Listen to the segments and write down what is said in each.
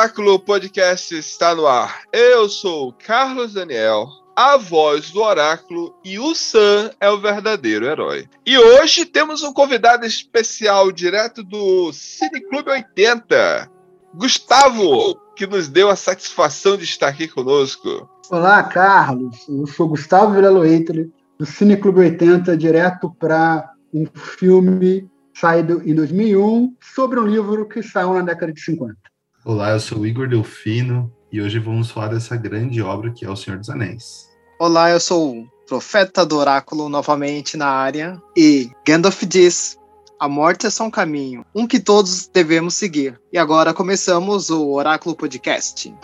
Oráculo Podcast está no ar. Eu sou Carlos Daniel, a voz do Oráculo, e o Sam é o verdadeiro herói. E hoje temos um convidado especial direto do Cine Clube 80, Gustavo, que nos deu a satisfação de estar aqui conosco. Olá, Carlos. Eu sou Gustavo Vilela Eitler, do Cine Clube 80, direto para um filme saído em 2001 sobre um livro que saiu na década de 50. Olá, eu sou Igor Delfino e hoje vamos falar dessa grande obra que é O Senhor dos Anéis. Olá, eu sou o Profeta do Oráculo novamente na área e Gandalf diz: a morte é só um caminho, um que todos devemos seguir. E agora começamos o Oráculo Podcast.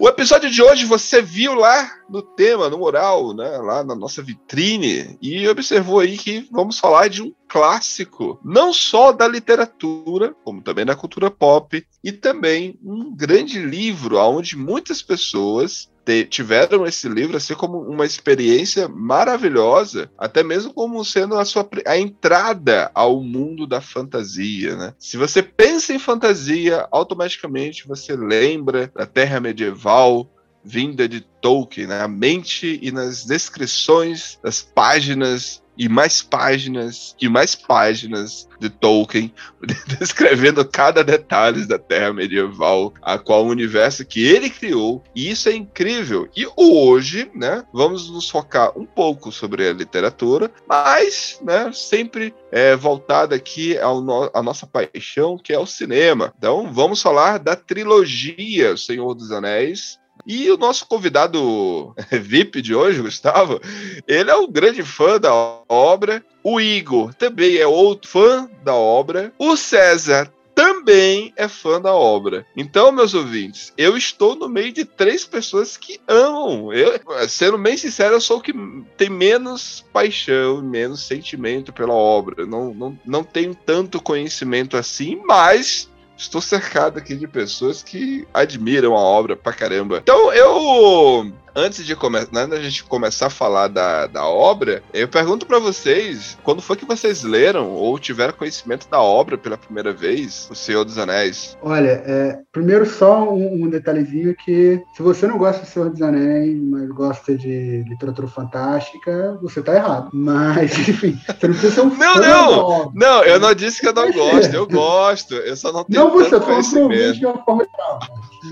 O episódio de hoje você viu lá no tema, no mural, né, lá na nossa vitrine, e observou aí que vamos falar de um clássico, não só da literatura, como também da cultura pop, e também um grande livro onde muitas pessoas tiveram esse livro assim como uma experiência maravilhosa, até mesmo como sendo a sua a entrada ao mundo da fantasia, né? Se você pensa em fantasia, automaticamente você lembra da Terra medieval, vinda de Tolkien, na mente e nas descrições das páginas e mais páginas e mais páginas de Tolkien, descrevendo cada detalhe da Terra medieval, a qual o universo que ele criou. E isso é incrível. E hoje, né, vamos nos focar um pouco sobre a literatura, mas, né, sempre é, voltada aqui ao no à nossa paixão, que é o cinema. Então, vamos falar da trilogia Senhor dos Anéis, e o nosso convidado VIP de hoje, Gustavo, ele é um grande fã da obra. O Igor também é outro fã da obra. O César também é fã da obra. Então, meus ouvintes, eu estou no meio de três pessoas que amam. Eu, sendo bem sincero, eu sou o que tem menos paixão, menos sentimento pela obra. Não, não, não tenho tanto conhecimento assim, mas estou cercado aqui de pessoas que admiram a obra pra caramba. Então eu antes de começar, antes da gente começar a falar da, da obra, eu pergunto para vocês, quando foi que vocês leram ou tiveram conhecimento da obra pela primeira vez, O Senhor dos Anéis? Olha, é, primeiro só um, um, detalhezinho que se você não gosta do Senhor dos Anéis, mas gosta de literatura fantástica, você tá errado. Mas, enfim, você não precisa ser um Não, não! Não, eu não disse que eu não gosto, eu gosto, eu só não tenho Não, você tanto falou conhecimento. de uma forma geral.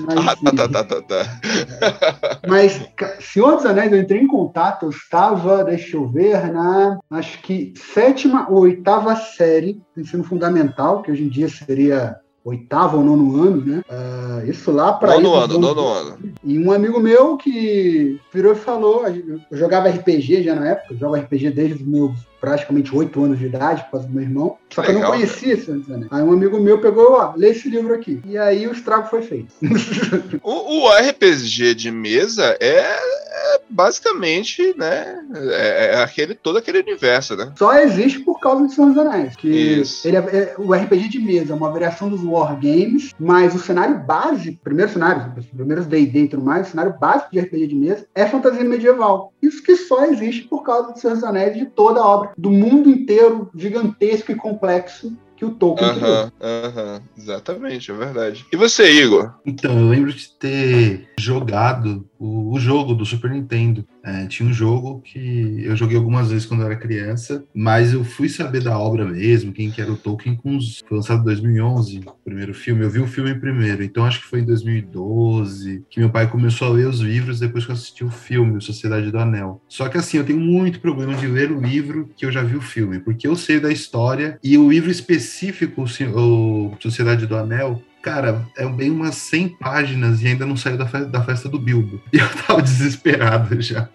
Mas, Ah, tá, tá, tá, tá, tá. Mas Senhor dos Anéis, eu entrei em contato, eu estava, deixa eu ver, na acho que sétima ou oitava série do ensino fundamental, que hoje em dia seria oitavo ou nono ano, né? Ah, isso lá para Nono ano, nono ano. E um amigo meu que virou e falou, eu jogava RPG já na época, eu jogo RPG desde os meus praticamente oito anos de idade, por causa do meu irmão. Só que eu não conhecia dos Anéis. Aí um amigo meu pegou, ó, lê esse livro aqui. E aí o estrago foi feito. O, o RPG de mesa é, é basicamente, né, é, é aquele, todo aquele universo, né? Só existe por causa de Senhor dos Anéis. Que Isso. Ele é, é- o RPG de mesa é uma variação dos Wargames, mas o cenário base, primeiro cenário, os primeiros D&D e tudo mais, o cenário básico de RPG de mesa é fantasia medieval. Isso que só existe por causa de Senhor dos Anéis e de toda a obra, do mundo inteiro gigantesco e complexo que o Tolkien criou. Aham, exatamente, é verdade. E você, Igor? Então, eu lembro de ter jogado o, o jogo do Super Nintendo. É, tinha um jogo que eu joguei algumas vezes quando eu era criança, mas eu fui saber da obra mesmo, quem que era o Tolkien, com os, foi lançado em 2011, o primeiro filme. Eu vi o filme primeiro, então acho que foi em 2012 que meu pai começou a ler os livros depois que eu assisti o filme, Sociedade do Anel. Só que assim, eu tenho muito problema de ler o livro que eu já vi o filme, porque eu sei da história e o livro específico, o Sociedade do Anel, Cara, é bem umas 100 páginas e ainda não saiu da, da festa do Bilbo. E eu tava desesperado já.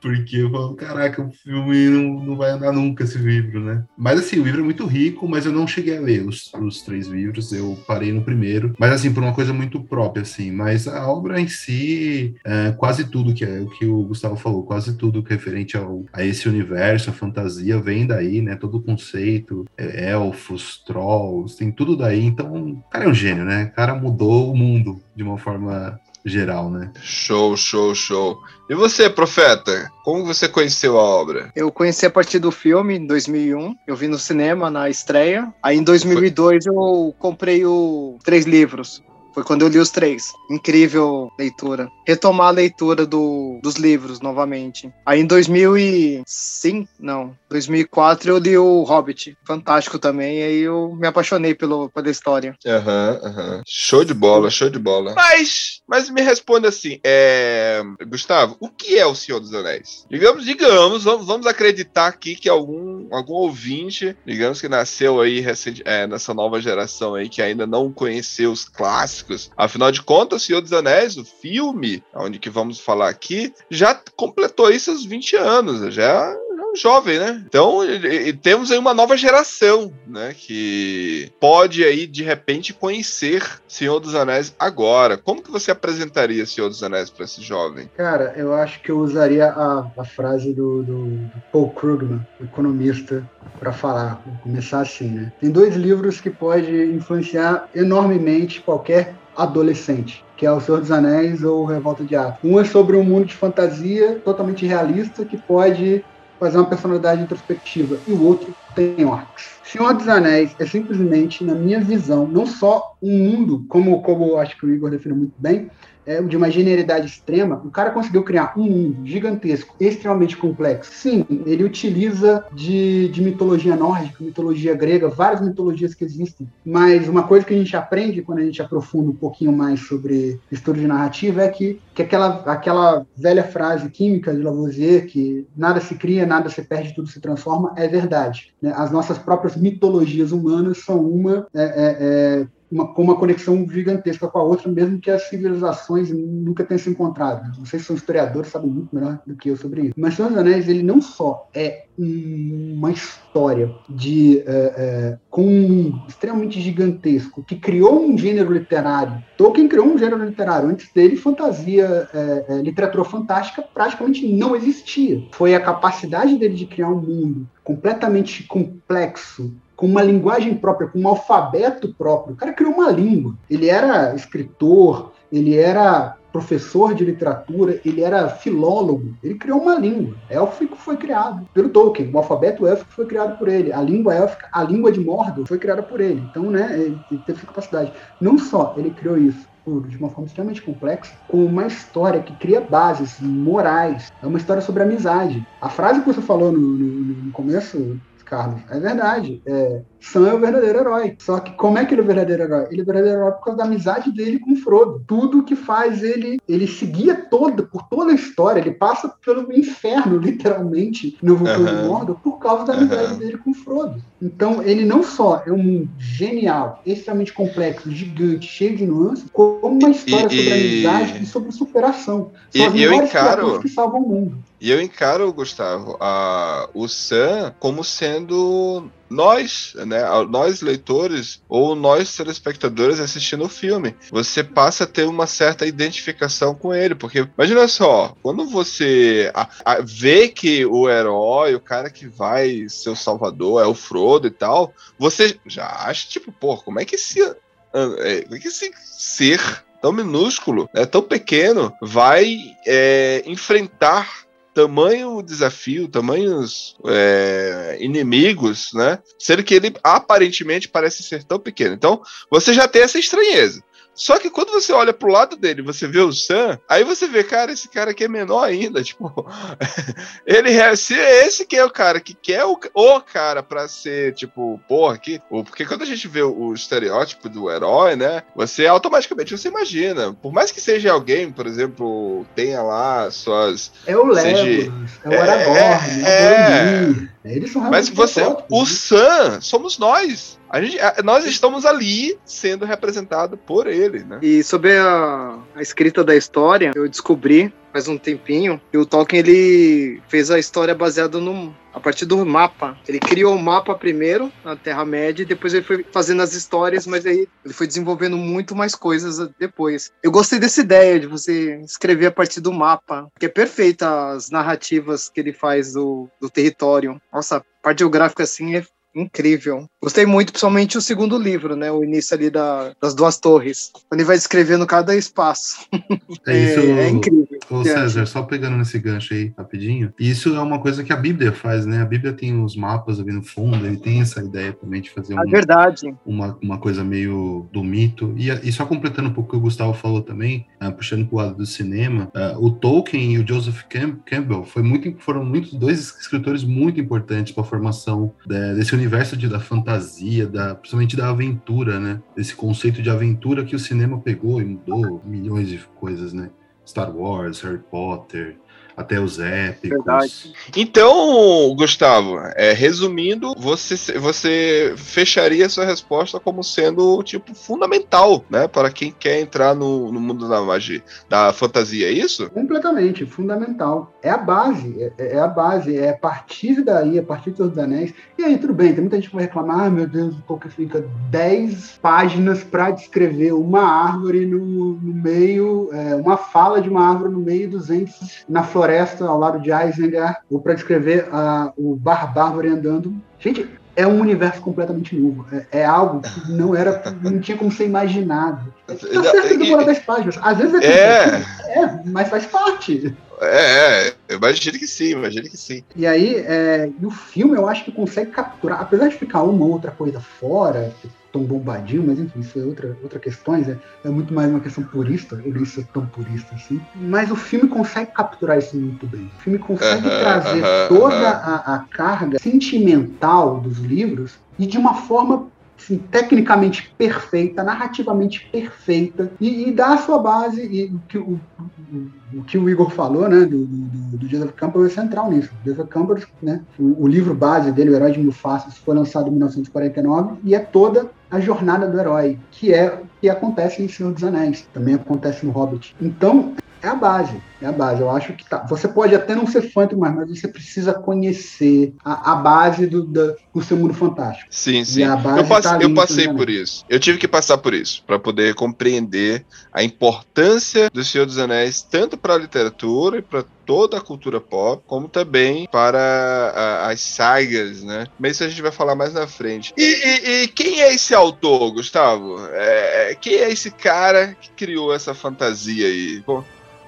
Porque eu falo, caraca, o filme não, não vai andar nunca esse livro, né? Mas assim, o livro é muito rico, mas eu não cheguei a ler os, os três livros, eu parei no primeiro. Mas assim, por uma coisa muito própria, assim. Mas a obra em si, é, quase tudo que é o que o Gustavo falou, quase tudo que é referente ao, a esse universo, a fantasia, vem daí, né? Todo o conceito, é, elfos, trolls, tem tudo daí. Então, o cara é um gênio, né? O cara mudou o mundo de uma forma geral, né? Show, show, show. E você, profeta? Como você conheceu a obra? Eu conheci a partir do filme, em 2001. Eu vi no cinema, na estreia. Aí, em 2002, eu comprei o três livros. Foi quando eu li os três. Incrível leitura. Retomar a leitura do, dos livros novamente. Aí em 2005, não, 2004 eu li o Hobbit. Fantástico também. E aí eu me apaixonei pelo, pela história. Aham, aham. Show de bola, show de bola. Mas, mas me responda assim, é... Gustavo, o que é o Senhor dos Anéis? Digamos, digamos, vamos, vamos acreditar aqui que algum, algum ouvinte, digamos que nasceu aí recente, é, nessa nova geração aí, que ainda não conheceu os clássicos. Afinal de contas, Senhor dos Anéis, o filme, onde que vamos falar aqui, já completou aí seus 20 anos, já é um jovem, né? Então, e- e temos aí uma nova geração, né? Que pode aí, de repente, conhecer Senhor dos Anéis agora. Como que você apresentaria Senhor dos Anéis para esse jovem? Cara, eu acho que eu usaria a, a frase do, do- do Paul Krugman, economista, para falar. Vou começar assim, né? Tem dois livros que podem influenciar enormemente qualquer adolescente, que é O Senhor dos Anéis ou Revolta de Atos. Um é sobre um mundo de fantasia totalmente realista que pode fazer uma personalidade introspectiva, e o outro tem orcs. Senhor dos Anéis é simplesmente, na minha visão, não só um mundo, como, como acho que o Igor definiu muito bem, é, de uma genialidade extrema, o cara conseguiu criar um mundo gigantesco, extremamente complexo. Sim, ele utiliza de, de mitologia nórdica, mitologia grega, várias mitologias que existem. Mas uma coisa que a gente aprende quando a gente aprofunda um pouquinho mais sobre estudo de narrativa é que, que aquela, aquela velha frase química de Lavoisier, que nada se cria, nada se perde, tudo se transforma, é verdade. né? As nossas próprias mitologias humanas são uma. é, é, é, uma, com uma conexão gigantesca com a outra, mesmo que as civilizações nunca tenham se encontrado. Vocês são historiadores, sabem muito melhor do que eu sobre isso. Mas Senhor dos Anéis, ele não só é um- uma história de é, é, com um extremamente gigantesco que criou um gênero literário. Tolkien criou um gênero literário. Antes dele, fantasia, é, literatura fantástica praticamente não existia. Foi a capacidade dele de criar um mundo completamente complexo, com uma linguagem própria, com um alfabeto próprio. O cara criou uma língua. Ele era escritor, ele era professor de literatura, ele era filólogo, ele criou uma língua. Élfico foi criado pelo Tolkien, o alfabeto élfico foi criado por ele, a língua élfica, a língua de Mordor foi criada por ele. Então, né, ele teve essa capacidade. Não só ele criou isso de uma forma extremamente complexa, com uma história que cria bases morais. É uma história sobre amizade. A frase que você falou no, no- no começo, Carlos, é verdade. É, Sam é o verdadeiro herói. Só que como é que ele é o verdadeiro herói? Ele é o verdadeiro herói por causa da amizade dele com o Frodo. Tudo que faz ele, ele seguia toda, por toda a história, ele passa pelo inferno, literalmente, no Vulcão Aham. de Mordor, por causa da amizade Aham. dele com o Frodo. Então, ele não só é um mundo genial, extremamente complexo, gigante, cheio de nuances, como uma história E- sobre e- amizade e sobre superação. E- São as e eu melhores encaro- que salvam o mundo. E eu encaro, Gustavo, a, o Sam como sendo nós, né, nós leitores ou nós telespectadores assistindo o filme. Você passa a ter uma certa identificação com ele, porque imagina só, quando você a, a, vê que o herói, o cara que vai ser o salvador é o Frodo e tal, você já acha tipo, pô, como é que esse, é, como é que esse ser tão minúsculo, né, tão pequeno, vai é, enfrentar tamanho desafio, tamanhos é, inimigos, né? Sendo que ele aparentemente parece ser tão pequeno. Então, você já tem essa estranheza. Só que quando você olha pro lado dele, você vê o Sam, aí você vê, cara, esse cara aqui é menor ainda, tipo, ele é, se esse que é o cara que quer o, o cara para ser, tipo, porra, aqui, porque quando a gente vê o, o, estereótipo do herói, né, você automaticamente você imagina, por mais que seja alguém, por exemplo, tenha lá suas É o Legolas, é o Aragorn, é, é, é, eles são Mas você, o Sam somos nós. A gente, a, nós estamos ali sendo representado por ele, né? E sobre a, a escrita da história, eu descobri faz um tempinho que o Tolkien ele fez a história baseada no a partir do mapa. Ele criou o mapa primeiro na Terra Média e depois ele foi fazendo as histórias, mas aí ele foi desenvolvendo muito mais coisas depois. Eu gostei dessa ideia de você escrever a partir do mapa, que é perfeita as narrativas que ele faz do, do território. Nossa, a parte geográfica assim é incrível. Gostei muito, principalmente o segundo livro, né? O início ali da, das duas torres. Quando ele vai descrevendo cada espaço. É, isso, é, é incrível. Ô, César, só pegando nesse gancho aí rapidinho. Isso é uma coisa que a Bíblia faz, né? A Bíblia tem os mapas ali no fundo, ele tem essa ideia também de fazer uma, é verdade. Uma, uma coisa meio do mito. E, e só completando um pouco o que o Gustavo falou também, uh, puxando pro lado do cinema, uh, o Tolkien e o Joseph Campbell foi muito, foram muito, dois escritores muito importantes para a formação de, desse universo de, da fantasia, da, principalmente da aventura, né? Esse conceito de aventura que o cinema pegou e mudou milhões de coisas, né? Star Wars, Harry Potter, até os épicos. Verdade. Então, Gustavo, é, resumindo, você, você fecharia sua resposta como sendo tipo fundamental, né, para quem quer entrar no, no mundo da magia, da fantasia, é isso? Completamente, fundamental. É a base, é, é a base, é a partir daí, a partir dos anéis. E aí, tudo bem, tem muita gente que vai reclamar, ah, meu Deus, o Tolkien fica 10 páginas para descrever uma árvore no, no meio, é, uma fala de uma árvore no meio dos entes na floresta floresta ao lado de Isengard, ou para descrever uh, o Bar Bárbaro andando. Gente, é um universo completamente novo. É, é, algo que não era, não tinha como ser imaginado. Tá certo que 10 páginas. Às vezes é, é. é, mas faz parte. É, é, imagino que sim, imagino que sim. E aí, é, e o filme eu acho que consegue capturar, apesar de ficar uma ou outra coisa fora, tão bombadinho, mas enfim, isso é outra, outra questão, é, é muito mais uma questão purista, eu nem sou tão purista assim, mas o filme consegue capturar isso muito bem. O filme consegue uh -huh, trazer uh -huh, toda uh -huh. a, a carga sentimental dos livros e de uma forma assim, tecnicamente perfeita, narrativamente perfeita, e, e dá a sua base, e o que o, o, que o Igor falou, né, do, do, do Joseph Campbell é central nisso. O Joseph Campbell, né, o, o, livro base dele, O Herói de Faces, foi lançado em 1949 e é toda a jornada do herói, que é que acontece em Senhor dos Anéis, também acontece no Hobbit. Então, é a base, é a base. Eu acho que tá. Você pode até não ser fã mais, mas você precisa conhecer a, a base do, do, do, seu mundo fantástico. Sim, sim. eu, passe, tá eu passei por isso. Eu tive que passar por isso para poder compreender a importância do Senhor dos Anéis tanto para a literatura e para toda a cultura pop, como também para a, as sagas, né? Mas isso a gente vai falar mais na frente. E, e, e quem é esse autor, Gustavo? É, quem é esse cara que criou essa fantasia aí? Bom,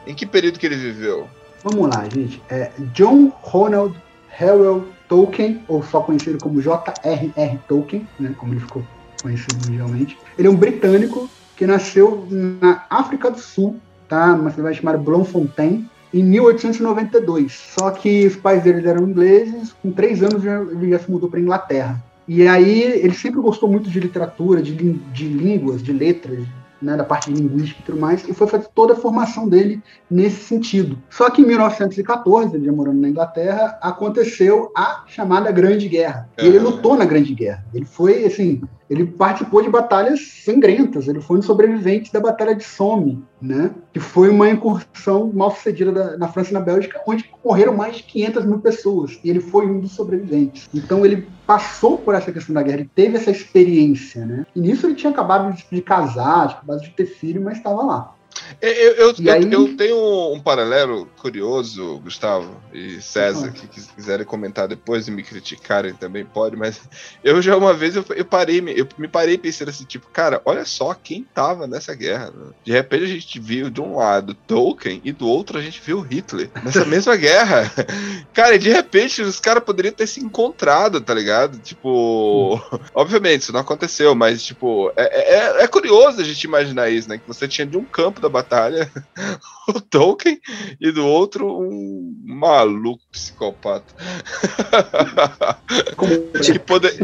em que período que ele viveu? Vamos lá, gente. É John Ronald Harrell Tolkien, ou só conhecido como J.R.R. Tolkien, né, como ele ficou conhecido mundialmente. Ele é um britânico que nasceu na África do Sul, tá, numa cidade chamada Bloemfontein, em 1892. Só que os pais dele eram ingleses, com três anos ele já se mudou para Inglaterra. E aí ele sempre gostou muito de literatura, de, de línguas, de letras, né, da parte de linguística e tudo mais, e foi fazer toda a formação dele nesse sentido. Só que em 1914, ele já morando na Inglaterra, aconteceu a chamada Grande Guerra. E ele lutou na Grande Guerra. Ele foi, assim, ele participou de batalhas sangrentas. Ele foi um sobrevivente da Batalha de Somme, né? Que foi uma incursão mal sucedida na França e na Bélgica, onde morreram mais de 500 mil pessoas. E ele foi um dos sobreviventes. Então ele passou por essa questão da guerra, ele teve essa experiência, né? E nisso ele tinha acabado de, de casar, tinha de ter filho, mas estava lá. Eu, eu, eu, aí... eu, tenho um paralelo curioso, Gustavo e César, que quiserem comentar depois e me criticarem também pode, mas eu já uma vez eu, eu parei, eu me parei pensando assim, tipo, cara, olha só quem tava nessa guerra. Né? De repente a gente viu de um lado Tolkien e do outro a gente viu Hitler nessa mesma guerra. Cara, e de repente os caras poderiam ter se encontrado, tá ligado? Tipo, obviamente isso não aconteceu, mas tipo, é, é, é curioso a gente imaginar isso, né? Que você tinha de um campo da batalha o Tolkien e do outro um maluco psicopata. que poder...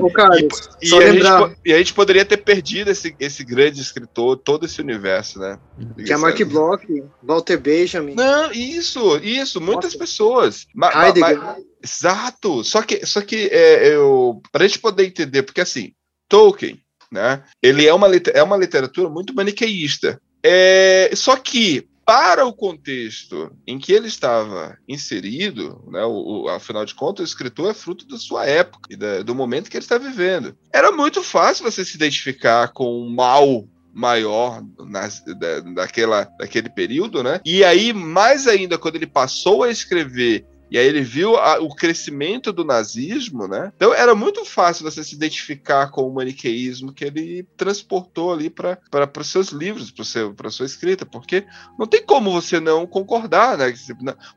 e, e, a gente, e, a gente, poderia ter perdido esse, esse grande escritor, todo esse universo, né? Que é Mark Bloch, Walter Benjamin. Não, isso, isso, muitas Nossa. pessoas. Ma, ma, exato. Só que, só que é, eu, pra gente poder entender, porque assim, Tolkien, né? Ele é uma, é uma literatura muito maniqueísta. É, só que para o contexto em que ele estava inserido, né, o, o, afinal de contas, o escritor é fruto da sua época e da, do momento que ele está vivendo. Era muito fácil você se identificar com o mal maior nas, da, daquela, daquele período, né? E aí, mais ainda, quando ele passou a escrever e aí ele viu a, o crescimento do nazismo, né? Então era muito fácil você se identificar com o maniqueísmo que ele transportou ali para os seus livros, para a sua escrita, porque não tem como você não concordar, né?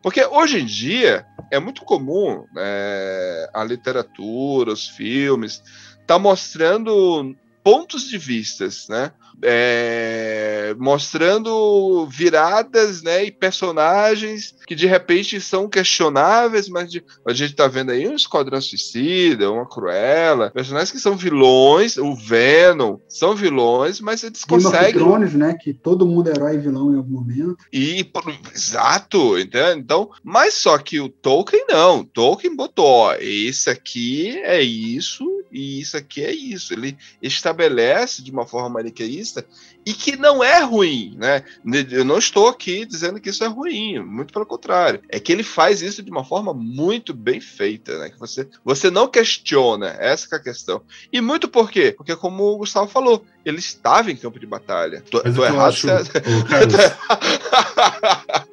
Porque hoje em dia é muito comum é, a literatura, os filmes, tá mostrando pontos de vistas, né? é, mostrando viradas né, e personagens que de repente são questionáveis, mas de, a gente está vendo aí um Esquadrão Suicida, uma Cruella, personagens que são vilões, o Venom, são vilões, mas eles conseguem. Thrones, né? Que todo mundo é herói e vilão em algum momento. E, exato, entende? Então, mas só que o Tolkien não. Tolkien botou, ó, esse aqui é isso e isso aqui é isso. Ele estabelece de uma forma maniqueísta e que não é ruim, né? Eu não estou aqui dizendo que isso é ruim, muito pelo contrário. É que ele faz isso de uma forma muito bem feita, né? Que você, você não questiona, essa é a questão. E muito por quê? Porque como o Gustavo falou, ele estava em campo de batalha. Tô, tô errado, acho, você... Ô, Carlos,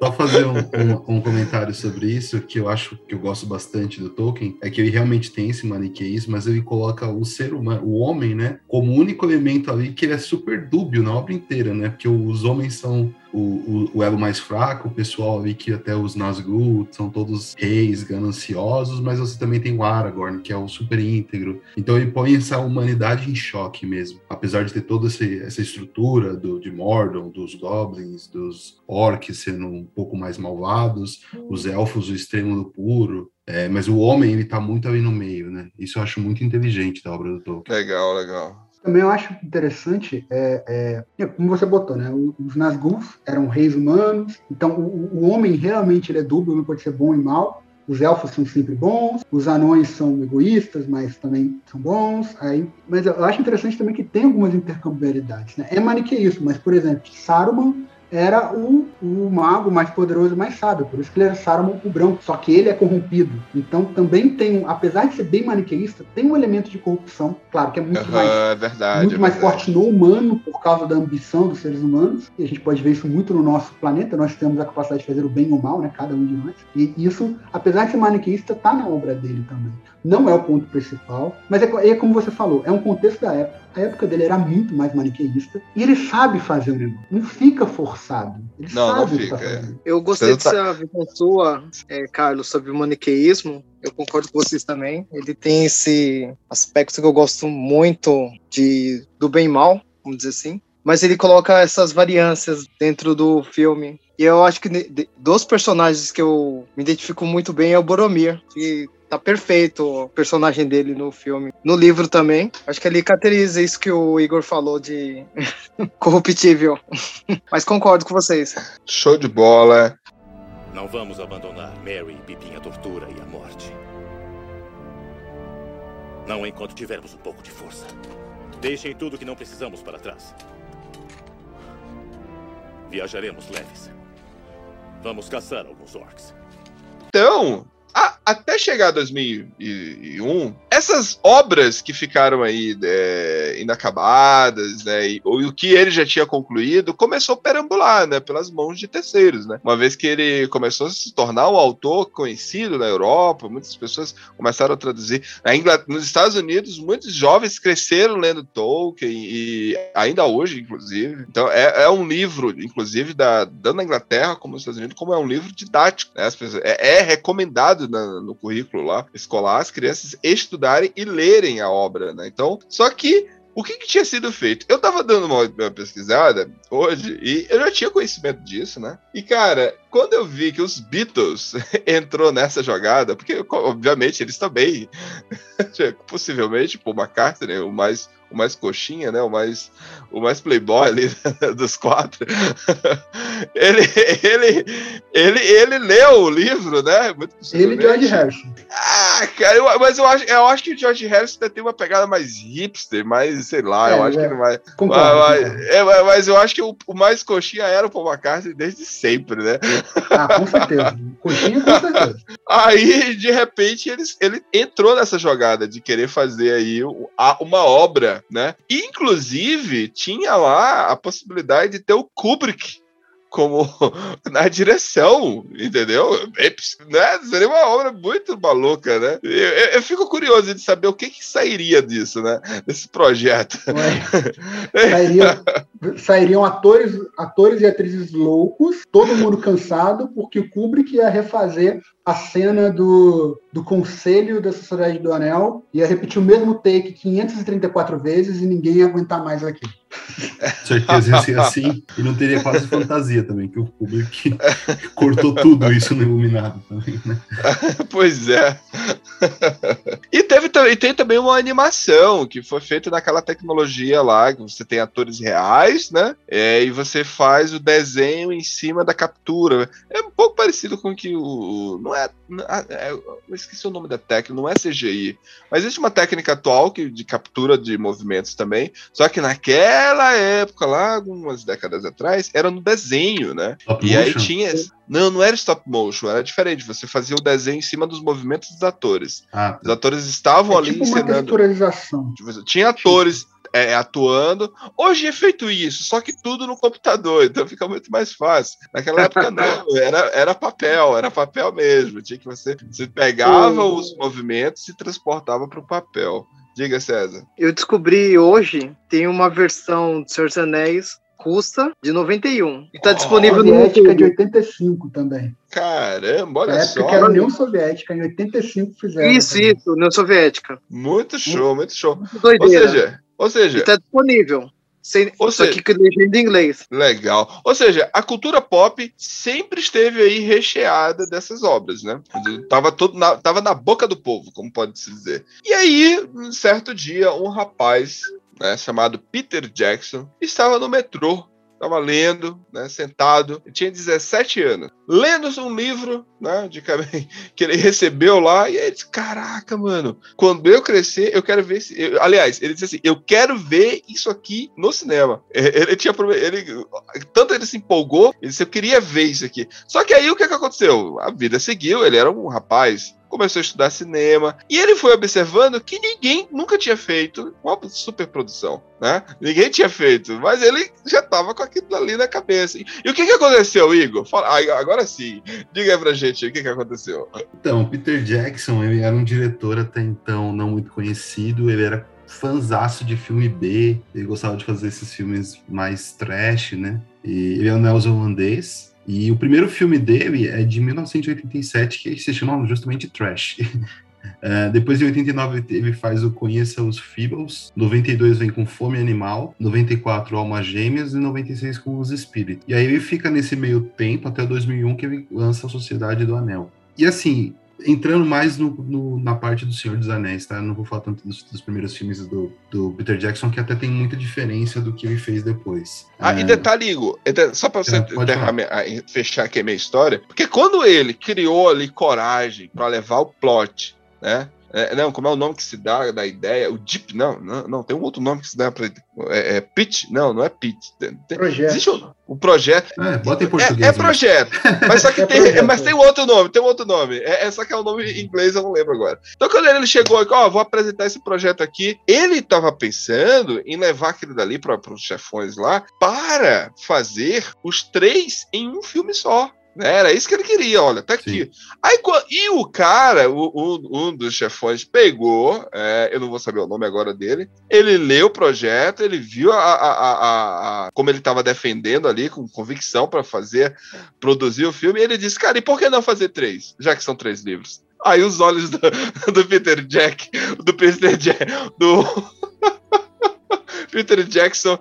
só fazer um, um, um, comentário sobre isso, que eu acho que eu gosto bastante do Tolkien, é que ele realmente tem esse maniqueísmo, mas ele coloca o ser humano, o homem, né, como único elemento ali que ele é super dúbio na obra inteira, né, porque os homens são o, o, o, elo mais fraco, o pessoal ali que até os Nazgûl são todos reis gananciosos, mas você também tem o Aragorn, que é o super íntegro. Então ele põe essa humanidade em choque mesmo. Apesar de ter toda essa estrutura do, de Mordor, dos goblins, dos orcs sendo um pouco mais malvados, os elfos o extremo do puro, é, mas o homem ele tá muito ali no meio, né? Isso eu acho muito inteligente da obra do Tolkien. Legal, legal. Também eu acho interessante, é, é, como você botou, né? Os Nazgûl eram reis humanos, então o, o homem realmente ele é dúbio, não pode ser bom e mal. Os elfos são sempre bons, os anões são egoístas, mas também são bons. Aí, mas eu acho interessante também que tem algumas intercambiabilidades. Né? É maniqueísmo, mas, por exemplo, Saruman era o, o mago mais poderoso e mais sábio, por isso que ele era Saruman o Branco, só que ele é corrompido. Então também tem, apesar de ser bem maniqueísta, tem um elemento de corrupção, claro que é muito uhum, mais, é verdade, muito é mais verdade. forte no humano por causa da ambição dos seres humanos, e a gente pode ver isso muito no nosso planeta, nós temos a capacidade de fazer o bem ou o mal, né, cada um de nós, e isso, apesar de ser maniqueísta, está na obra dele também. Não é o ponto principal, mas é, é como você falou, é um contexto da época, a época dele era muito mais maniqueísta, e ele sabe fazer o negócio, não fica forçado. Ele não, sabe não tá fica. É. fazendo. Eu gostei Você tá- dessa visão sua, é, Carlos, sobre o maniqueísmo. Eu concordo com vocês também. Ele tem esse aspecto que eu gosto muito de do bem e mal, vamos dizer assim. Mas ele coloca essas variâncias dentro do filme. E eu acho que de- de- dos personagens que eu me identifico muito bem é o Boromir, que tá perfeito o personagem dele no filme. No livro também. Acho que ele caracteriza isso que o Igor falou de corruptível. Mas concordo com vocês. Show de bola. Não vamos abandonar Mary e Pippin à tortura e à morte. Não enquanto tivermos um pouco de força. Deixem tudo que não precisamos para trás. Viajaremos leves. Vamos caçar alguns orcs. Então, a- até chegar a 2001, essas obras que ficaram aí é, inacabadas, né, e, ou o que ele já tinha concluído, começou a perambular, né, pelas mãos de terceiros, né. Uma vez que ele começou a se tornar um autor conhecido na Europa, muitas pessoas começaram a traduzir. Ingl- nos Estados Unidos, muitos jovens cresceram lendo Tolkien e ainda hoje, inclusive. Então, é, é um livro, inclusive, da, tanto na Inglaterra como nos Estados Unidos, como é um livro didático. né? As pessoas- é, é recomendado na- no currículo lá escolar as crianças estudarem e lerem a obra, né? Então, só que o que, que tinha sido feito? Eu tava dando uma, uma pesquisada hoje e eu já tinha conhecimento disso, né? E cara, quando eu vi que os Beatles entrou nessa jogada, porque obviamente eles também, possivelmente, Paul McCartney, o mais o mais coxinha, né? O mais o mais playboy ali dos quatro. ele, ele, ele, ele leu o livro, né? Muito Ele e George Harrison. ah, cara, eu- mas eu acho, eu acho que o George Harrison tem uma pegada mais hipster, mais, sei lá, É, eu acho é. que ele vai. Concordo. Mas, é, mas- eu acho que o, o mais coxinha era o Paul McCartney desde sempre, né? Ah, com certeza. Coxinha, com certeza. Aí, de repente, ele, ele entrou nessa jogada de querer fazer aí uma obra, né? Inclusive, tinha lá a possibilidade de ter o Kubrick como na direção, entendeu? É, né? Seria uma obra muito maluca, né? Eu, eu- eu fico curioso de saber o que, que sairia disso, né? Desse projeto. Sairia- sairiam atores, atores e atrizes loucos, todo mundo cansado, porque o Kubrick ia refazer a cena do, do Conselho da Sociedade do Anel, ia repetir o mesmo take 534 vezes e ninguém ia aguentar mais aqui. Certeza ia ser assim. E não teria quase fantasia também, que o Kubrick cortou tudo isso no Iluminado também, né? pois é. e teve também, tem também uma animação que foi feita naquela tecnologia lá, que você tem atores reais, né? É, e você faz o desenho em cima da captura. É um pouco parecido com que o. Não é. É- é- eu esqueci o nome da técnica, não é CGI. Mas existe uma técnica atual que, de captura de movimentos também. Só que naquela época, lá, algumas décadas atrás, era no desenho, né? Stop E aí motion? tinha. Não, não era stop motion, era diferente. Você fazia o desenho em cima dos movimentos dos atores. Ah, Os atores estavam É ali tipo uma encenando. texturização. Tinha atores é, atuando. Hoje é feito isso, só que tudo no computador, então fica muito mais fácil. Naquela época não, era, era papel, era papel mesmo. Tinha que você, você pegava Oh. os movimentos e transportava para o papel. Diga, César. Eu descobri hoje, tem uma versão do Senhor dos Anéis russa de 91. E tá Oh, disponível no Soviética de YouTube. 85 também. Caramba, olha Na época só. que era União Soviética, em 85 fizeram. Isso, também. isso, União Soviética. Muito show, muito show. Muito Ou seja, ou seja, E tá disponível. Sem, Ou só seja- que legenda em inglês. Legal. Ou seja, a cultura pop sempre esteve aí recheada dessas obras, né? Tava, todo na, tava na boca do povo, como pode-se dizer. E aí, um certo dia, um rapaz né, chamado Peter Jackson estava no metrô. Estava lendo, né, sentado, ele tinha 17 anos, lendo um livro né, de que ele recebeu lá, e ele disse: Caraca, mano, quando eu crescer, eu quero ver. Esse... eu- aliás, ele disse assim: Eu quero ver isso aqui no cinema. Ele tinha. Ele, tanto ele se empolgou, ele disse: Eu queria ver isso aqui. Só que aí o que, que aconteceu? A vida seguiu, ele era um rapaz. Começou a estudar cinema e ele foi observando que ninguém nunca tinha feito uma superprodução, né? Ninguém tinha feito, mas ele já estava com aquilo ali na cabeça. E o que, que aconteceu, Igor? Fala, agora sim, diga pra gente o que, que aconteceu. Então, Peter Jackson, ele era um diretor até então não muito conhecido, ele era fanzaço de filme B, ele gostava de fazer esses filmes mais trash, né? E ele é um neozelandês, e o primeiro filme dele é de 1987, que se chama justamente Trash. É, depois, em 89, ele faz o Conheça os Feebles. 92 vem com Fome Animal. 94, Almas Gêmeas. E 96 com Os Espíritos. E aí ele fica nesse meio tempo, até 2001, que ele lança a Sociedade do Anel. E assim, entrando mais no, no- na parte do Senhor dos Anéis, tá? Não vou falar tanto dos, dos primeiros filmes do, do Peter Jackson, que até tem muita diferença do que ele fez depois. Ah, É, e detalhe, Igor, ente- só pra você É, minha- a- fechar aqui a minha história, porque quando ele criou ali coragem pra levar o plot, né? É, não, como é o nome que se dá da ideia? O Deep, não, não, não, tem um outro nome que se dá para é, é Pitch? Não, não é Pitch. Tem, Projeto. Existe o, o projeto. É, bota em É, português. é né? projeto, mas só que É tem, projeto. mas tem um outro nome, tem um outro nome. É, é só que é o nome em inglês, eu não lembro agora. Então, quando ele chegou aqui, ó, vou apresentar esse projeto aqui, ele tava pensando em levar aquilo dali para os chefões lá para fazer os três em um filme só. Né? Era isso que ele queria, olha, tá aqui. Aí, e o cara, o- o- um dos chefões, pegou, é, eu não vou saber o nome agora dele, ele leu o projeto, ele viu a, a- a- a- a- como ele estava defendendo ali, com convicção para fazer, produzir o filme, e ele disse, cara, e por que não fazer três, já que são três livros? Aí os olhos do, do Peter Jack, do Peter Jack, do Peter Jackson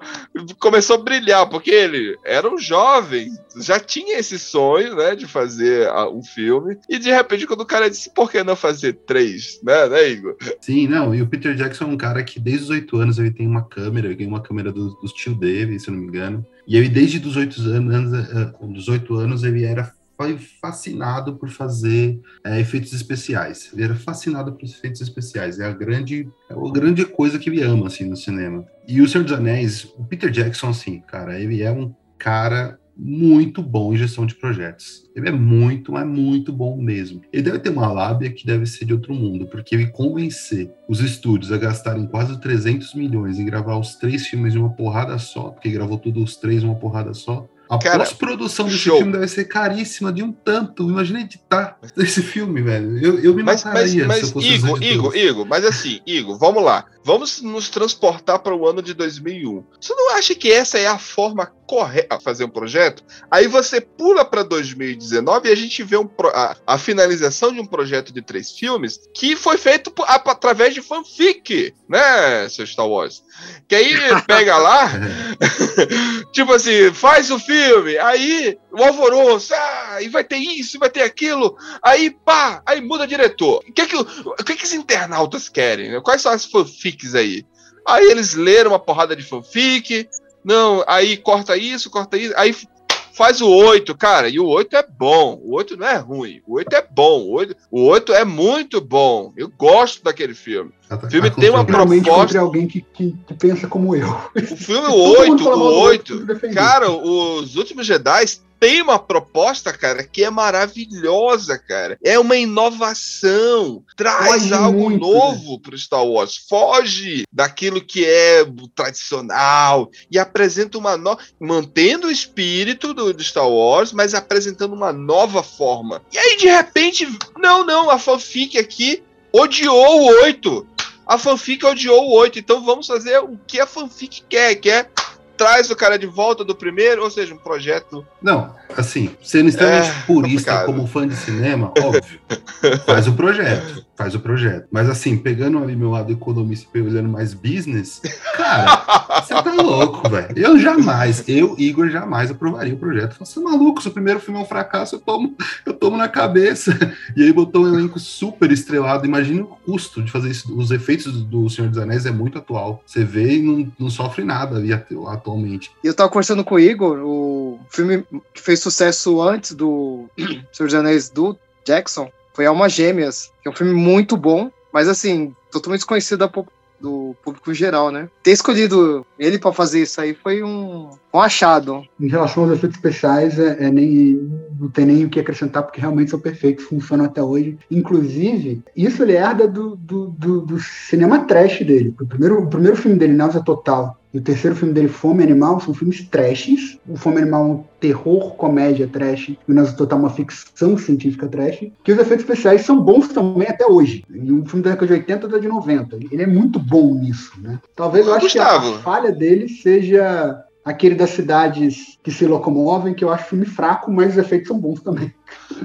começou a brilhar, porque ele era um jovem, já tinha esse sonho, né, de fazer ah, um filme, e de repente quando o cara disse, por que não fazer três, né, né, Igor? Sim, não, e o Peter Jackson é um cara que desde os oito anos ele tem uma câmera, ele ganhou uma câmera do- dos tio Dave, se eu não me engano. E ele, desde os oito anos, eh, dos oito anos, ele era foi fascinado por fazer eh, efeitos especiais. Ele era fascinado por efeitos especiais. É a grande, é a grande coisa que ele ama, assim, no cinema. E o Senhor dos Anéis, o Peter Jackson, assim, cara, ele é um cara muito bom em gestão de projetos. Ele é muito, mas muito bom mesmo. Ele deve ter uma lábia que deve ser de outro mundo, porque ele convencer os estúdios a gastarem quase 300 milhões em gravar os três filmes de uma porrada só, porque gravou tudo os três uma porrada só. A Cara, pós-produção desse show. filme deve ser caríssima de um tanto. Imagina editar esse filme, velho. Eu, eu me Mas, mas, mataria se mas eu fosse Igor. Igor, Igor, mas assim, Igor, vamos lá. Vamos nos transportar para o ano de 2001. Você não acha que essa é a forma correta de fazer um projeto? Aí você pula para 2019 e a gente vê um a, a finalização de um projeto de três filmes que foi feito por- a- através de fanfic, né, seu Star Wars? Que aí pega lá, tipo assim, faz o filme, aí o alvoroço, ah, e vai ter isso, vai ter aquilo, aí pá, aí muda diretor. O que que, o que, que os internautas querem? né? Quais são as fanfics aí? Aí eles leram uma porrada de fanfic, não, aí corta isso, corta isso, aí faz o 8, cara, e o 8 é bom, o 8 não é ruim, o 8 é bom, o 8, o 8 é muito bom, eu gosto daquele filme. A filme tem uma proposta- alguém que, que, que pensa como eu. O filme Todo mundo 8, fala mal do o oito, 8, tudo defendido. Cara, os últimos Jedi tem uma proposta, cara, que é maravilhosa, cara. É uma inovação. Traz Foge algo muito, novo pro Star Wars. Foge daquilo que é o tradicional e apresenta uma nova. mantendo o espírito do, do Star Wars, mas apresentando uma nova forma. E aí, de repente, não, não, a fanfic aqui odiou o 8. A fanfic odiou o 8, então vamos fazer o que a fanfic quer, que é traz o cara de volta do primeiro, ou seja, um projeto. Não, assim, sendo extremamente É, purista complicado. como fã de cinema, óbvio, faz o projeto, faz o projeto. Mas assim, pegando ali meu lado economista e olhando mais business, cara, você tá louco, velho. Eu jamais, eu, Igor, jamais aprovaria o projeto. Você é maluco, se o primeiro filme é um fracasso, eu tomo, eu tomo na cabeça. E aí botou um elenco super estrelado. Imagina o custo de fazer isso. Os efeitos do Senhor dos Anéis é muito atual. Você vê e não, não sofre nada ali atu- atualmente. E eu tava conversando com o Igor, o filme que fez sucesso antes do Senhor dos Anéis do Jackson foi Almas Gêmeas, que é um filme muito bom, mas assim, totalmente desconhecido da do público geral, né? Ter escolhido ele pra fazer isso aí foi um, um achado. Em relação aos efeitos especiais, é, é nem, não tem nem o que acrescentar, porque realmente são perfeitos, funcionam até hoje. Inclusive, isso ele herda do, do, do, do cinema trash dele. O primeiro, o primeiro filme dele, Náusea Total, e o terceiro filme dele, Fome Animal, são filmes trashes. O Fome Animal é um terror, comédia trash, e o Náusea Total é uma ficção científica trash. Que os efeitos especiais são bons também até hoje. E um filme da década de 80 da de 90. Ele é muito bom nisso, né? Talvez eu acho Gustavo. que a falha dele seja aquele das cidades que se locomovem, que eu acho filme fraco, mas os efeitos são bons também.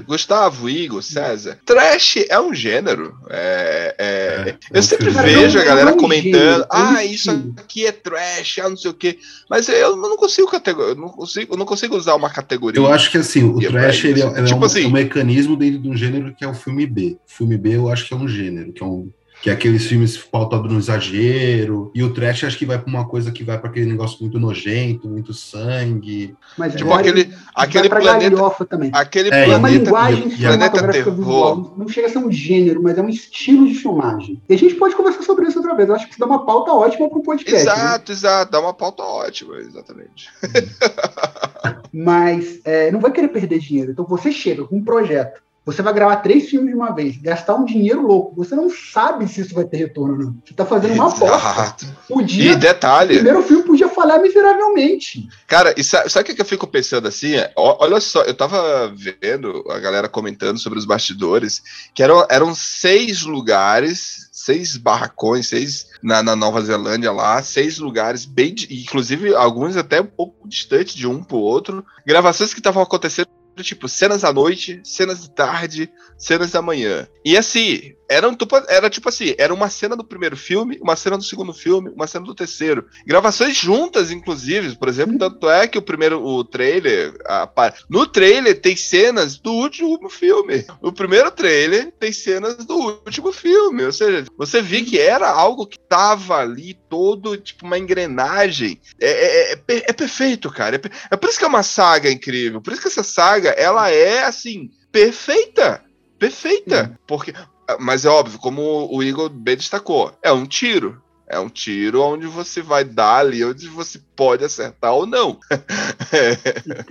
Gustavo, Igor, César. Trash é um gênero. É, é- É, é eu um sempre vejo a galera é um comentando: gênero, é ah, isso estilo." aqui é trash, ah, não sei o quê. Mas eu não consigo categor... eu não consigo, não consigo usar uma categoria. Eu acho que assim, o é trash ele é, ele é Tipo um, assim- um mecanismo dentro de um gênero que é o filme B. O filme B eu acho que é um gênero, que é um que é aqueles filmes pautados no exagero, e o trash acho que vai pra uma coisa que vai pra aquele negócio muito nojento, muito sangue. Mas Tipo vai- aquele, aquele planeta. também. Aquele É, É uma planeta. linguagem e- e cinematográfica visual. Não chega a ser um gênero, mas é um estilo de filmagem. E a gente pode conversar sobre isso outra vez. Eu acho que isso dá uma pauta ótima para um podcast. né? Exato, exato. Dá uma pauta ótima, exatamente. Mas é, não vai querer perder dinheiro. Então você chega com um projeto. Você vai gravar três filmes de uma vez, gastar um dinheiro louco. Você não sabe se isso vai ter retorno ou não. Você está fazendo uma aposta. Podia, E o detalhe, primeiro filme podia falhar miseravelmente. Cara, e sa- sabe o que eu fico pensando assim? Olha só, eu tava vendo a galera comentando sobre os bastidores, que eram, eram seis lugares, seis barracões, seis na, na Nova Zelândia lá, seis lugares bem, inclusive alguns até um pouco distantes de um pro outro, gravações que estavam acontecendo tipo cenas à noite, cenas de tarde, cenas da manhã. E assim, era, um, era tipo assim, era uma cena do primeiro filme, uma cena do segundo filme, uma cena do terceiro. Gravações juntas, inclusive, por exemplo, tanto é que o primeiro, o trailer, a no trailer tem cenas do último filme. O primeiro trailer tem cenas do último filme, ou seja, você vê que era algo que tava ali todo, tipo, uma engrenagem. É, é- é per- é perfeito, cara. É, é por isso que é uma saga incrível, por isso que essa saga, ela é, assim, perfeita. Perfeita. Porque, mas é óbvio, como o Igor bem destacou, é um tiro. É um tiro onde você vai dar ali, onde você pode acertar ou não.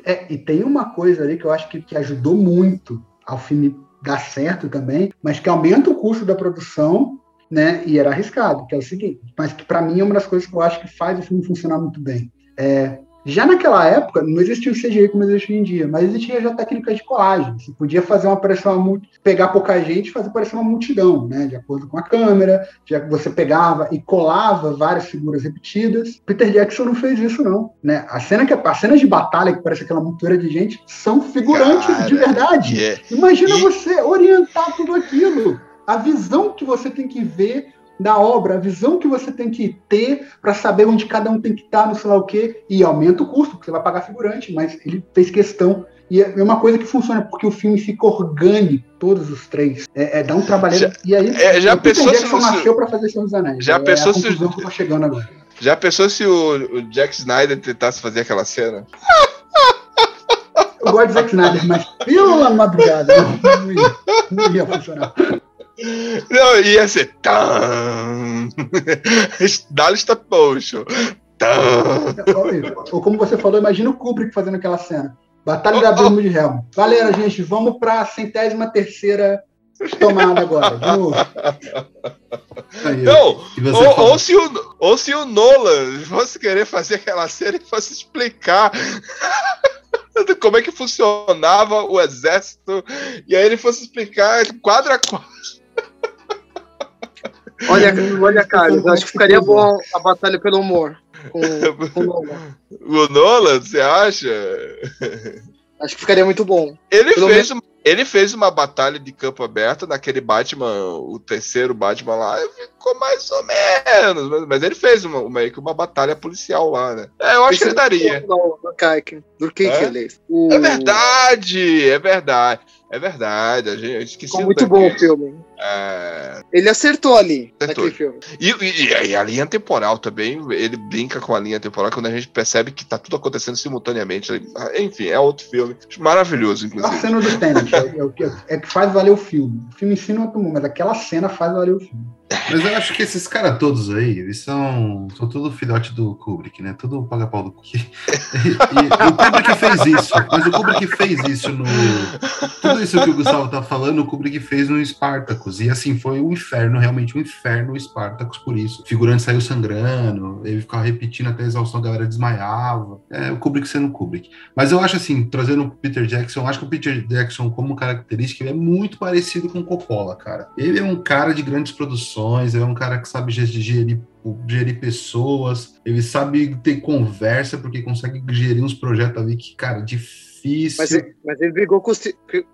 É, e tem uma coisa ali que eu acho que, que ajudou muito ao filme dar certo também, mas que aumenta o custo da produção, né? E era arriscado, que é o seguinte, mas que para mim é uma das coisas que eu acho que faz o filme funcionar muito bem. É, já naquela época não existia o CGI como existe hoje em dia, mas existia já técnica de colagem. Você podia fazer uma parecer uma multi- pegar pouca gente e fazer parecer uma multidão, né? De acordo com a câmera, já que você pegava e colava várias figuras repetidas. Peter Jackson não fez isso não, né? A cena que as cenas de batalha que parece aquela montoeira de gente são figurantes Cara, de verdade. E é- Imagina E- você orientar tudo aquilo. A visão que você tem que ver da obra, a visão que você tem que ter para saber onde cada um tem que estar, no sei lá o quê, e aumenta o custo, porque você vai pagar figurante, mas ele fez questão. E é uma coisa que funciona, porque o filme fica orgânico, todos os três. É, é dá um trabalho. Já- E aí, é, já pensou se você- nasceu para fazer Senhor dos Anéis. Já é pensou a se- que tô chegando agora. Já pensou se o, o Jack Snyder tentasse fazer aquela cena? Eu gosto de Zack Snyder, mas pela madrugada, não, não ia, não ia funcionar. Não, ia ser. Stop motion. Tã! Ou, como você falou, imagina o Kubrick fazendo aquela cena. Batalha da Berma de Helm. Galera, gente, vamos para a centésima terceira tomada agora. Aí, Não, ou, ou se o, ou se o Nolan fosse querer fazer aquela cena e fosse explicar como é que funcionava o exército, e aí ele fosse explicar quadro a quadro. Olha, olha, Carlos, acho que ficaria bom a batalha pelo humor. Com, com o Nolan. O Nolan, você acha? Acho que ficaria muito bom. Ele Pelo fez, uma, ele fez uma batalha de campo aberto naquele Batman, o terceiro Batman lá, e ficou mais ou menos. Mas, mas ele fez uma, uma, meio que uma batalha policial lá, né? É, eu acho que ele daria. Não, do Kaique. Do que É? ele o... É verdade, é verdade. É verdade, a gente eu esqueci. Ficou muito bom o filme. É, Ele acertou ali, Acertou. naquele filme. E, e- e a linha temporal também, ele brinca com a linha temporal quando a gente percebe que tá tudo acontecendo simultaneamente. Enfim, é outro filme. Maravilhoso, A inclusive. cena do Tenet é, é é que faz valer o filme. O filme ensina outro mundo, mas aquela cena faz valer o filme. Mas eu acho que esses caras todos aí, eles são, são tudo filhote do Kubrick, né? Tudo paga-pau do Kubrick. E, e o Kubrick fez isso, mas o Kubrick fez isso no. Tudo isso que o Gustavo tá falando, o Kubrick fez no Spartacus. E assim, foi um inferno, realmente um inferno o Spartacus por isso. O figurante saiu sangrando, ele ficava repetindo até a exaustão, a galera desmaiava. É, o Kubrick sendo Kubrick. Mas eu acho assim, trazendo o Peter Jackson, eu acho que o Peter Jackson, como característica, ele é muito parecido com o Coppola, cara. Ele é um cara de grandes produções, ele é um cara que sabe gerir, gerir pessoas, ele sabe ter conversa, porque consegue gerir uns projetos ali que, cara, difícil. Mas, ele- mas ele brigou com o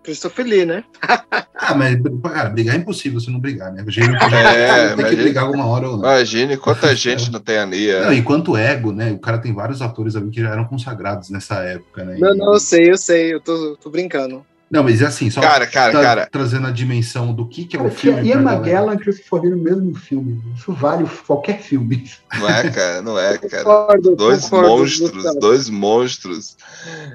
Christopher Lee, né? Ah, mas cara, brigar é impossível se não brigar, né? Gerir um projeto, É, tem que brigar alguma hora ou não. Imagine quanta gente não tem ali. é. Não, enquanto ego, né? O cara tem vários atores ali que já eram consagrados nessa época, né? Não, E- não, eu sei, eu sei, eu tô, tô brincando. Não, mas é assim, só Cara, cara, tra- cara. trazendo a dimensão do que, que é o Cara, filme. Ian pra galera. McGellan e Christopher Lee no mesmo filme. Isso vale qualquer filme. Não é, cara, não é, cara. Concordo, Dois concordo, monstros, Gustavo. dois monstros.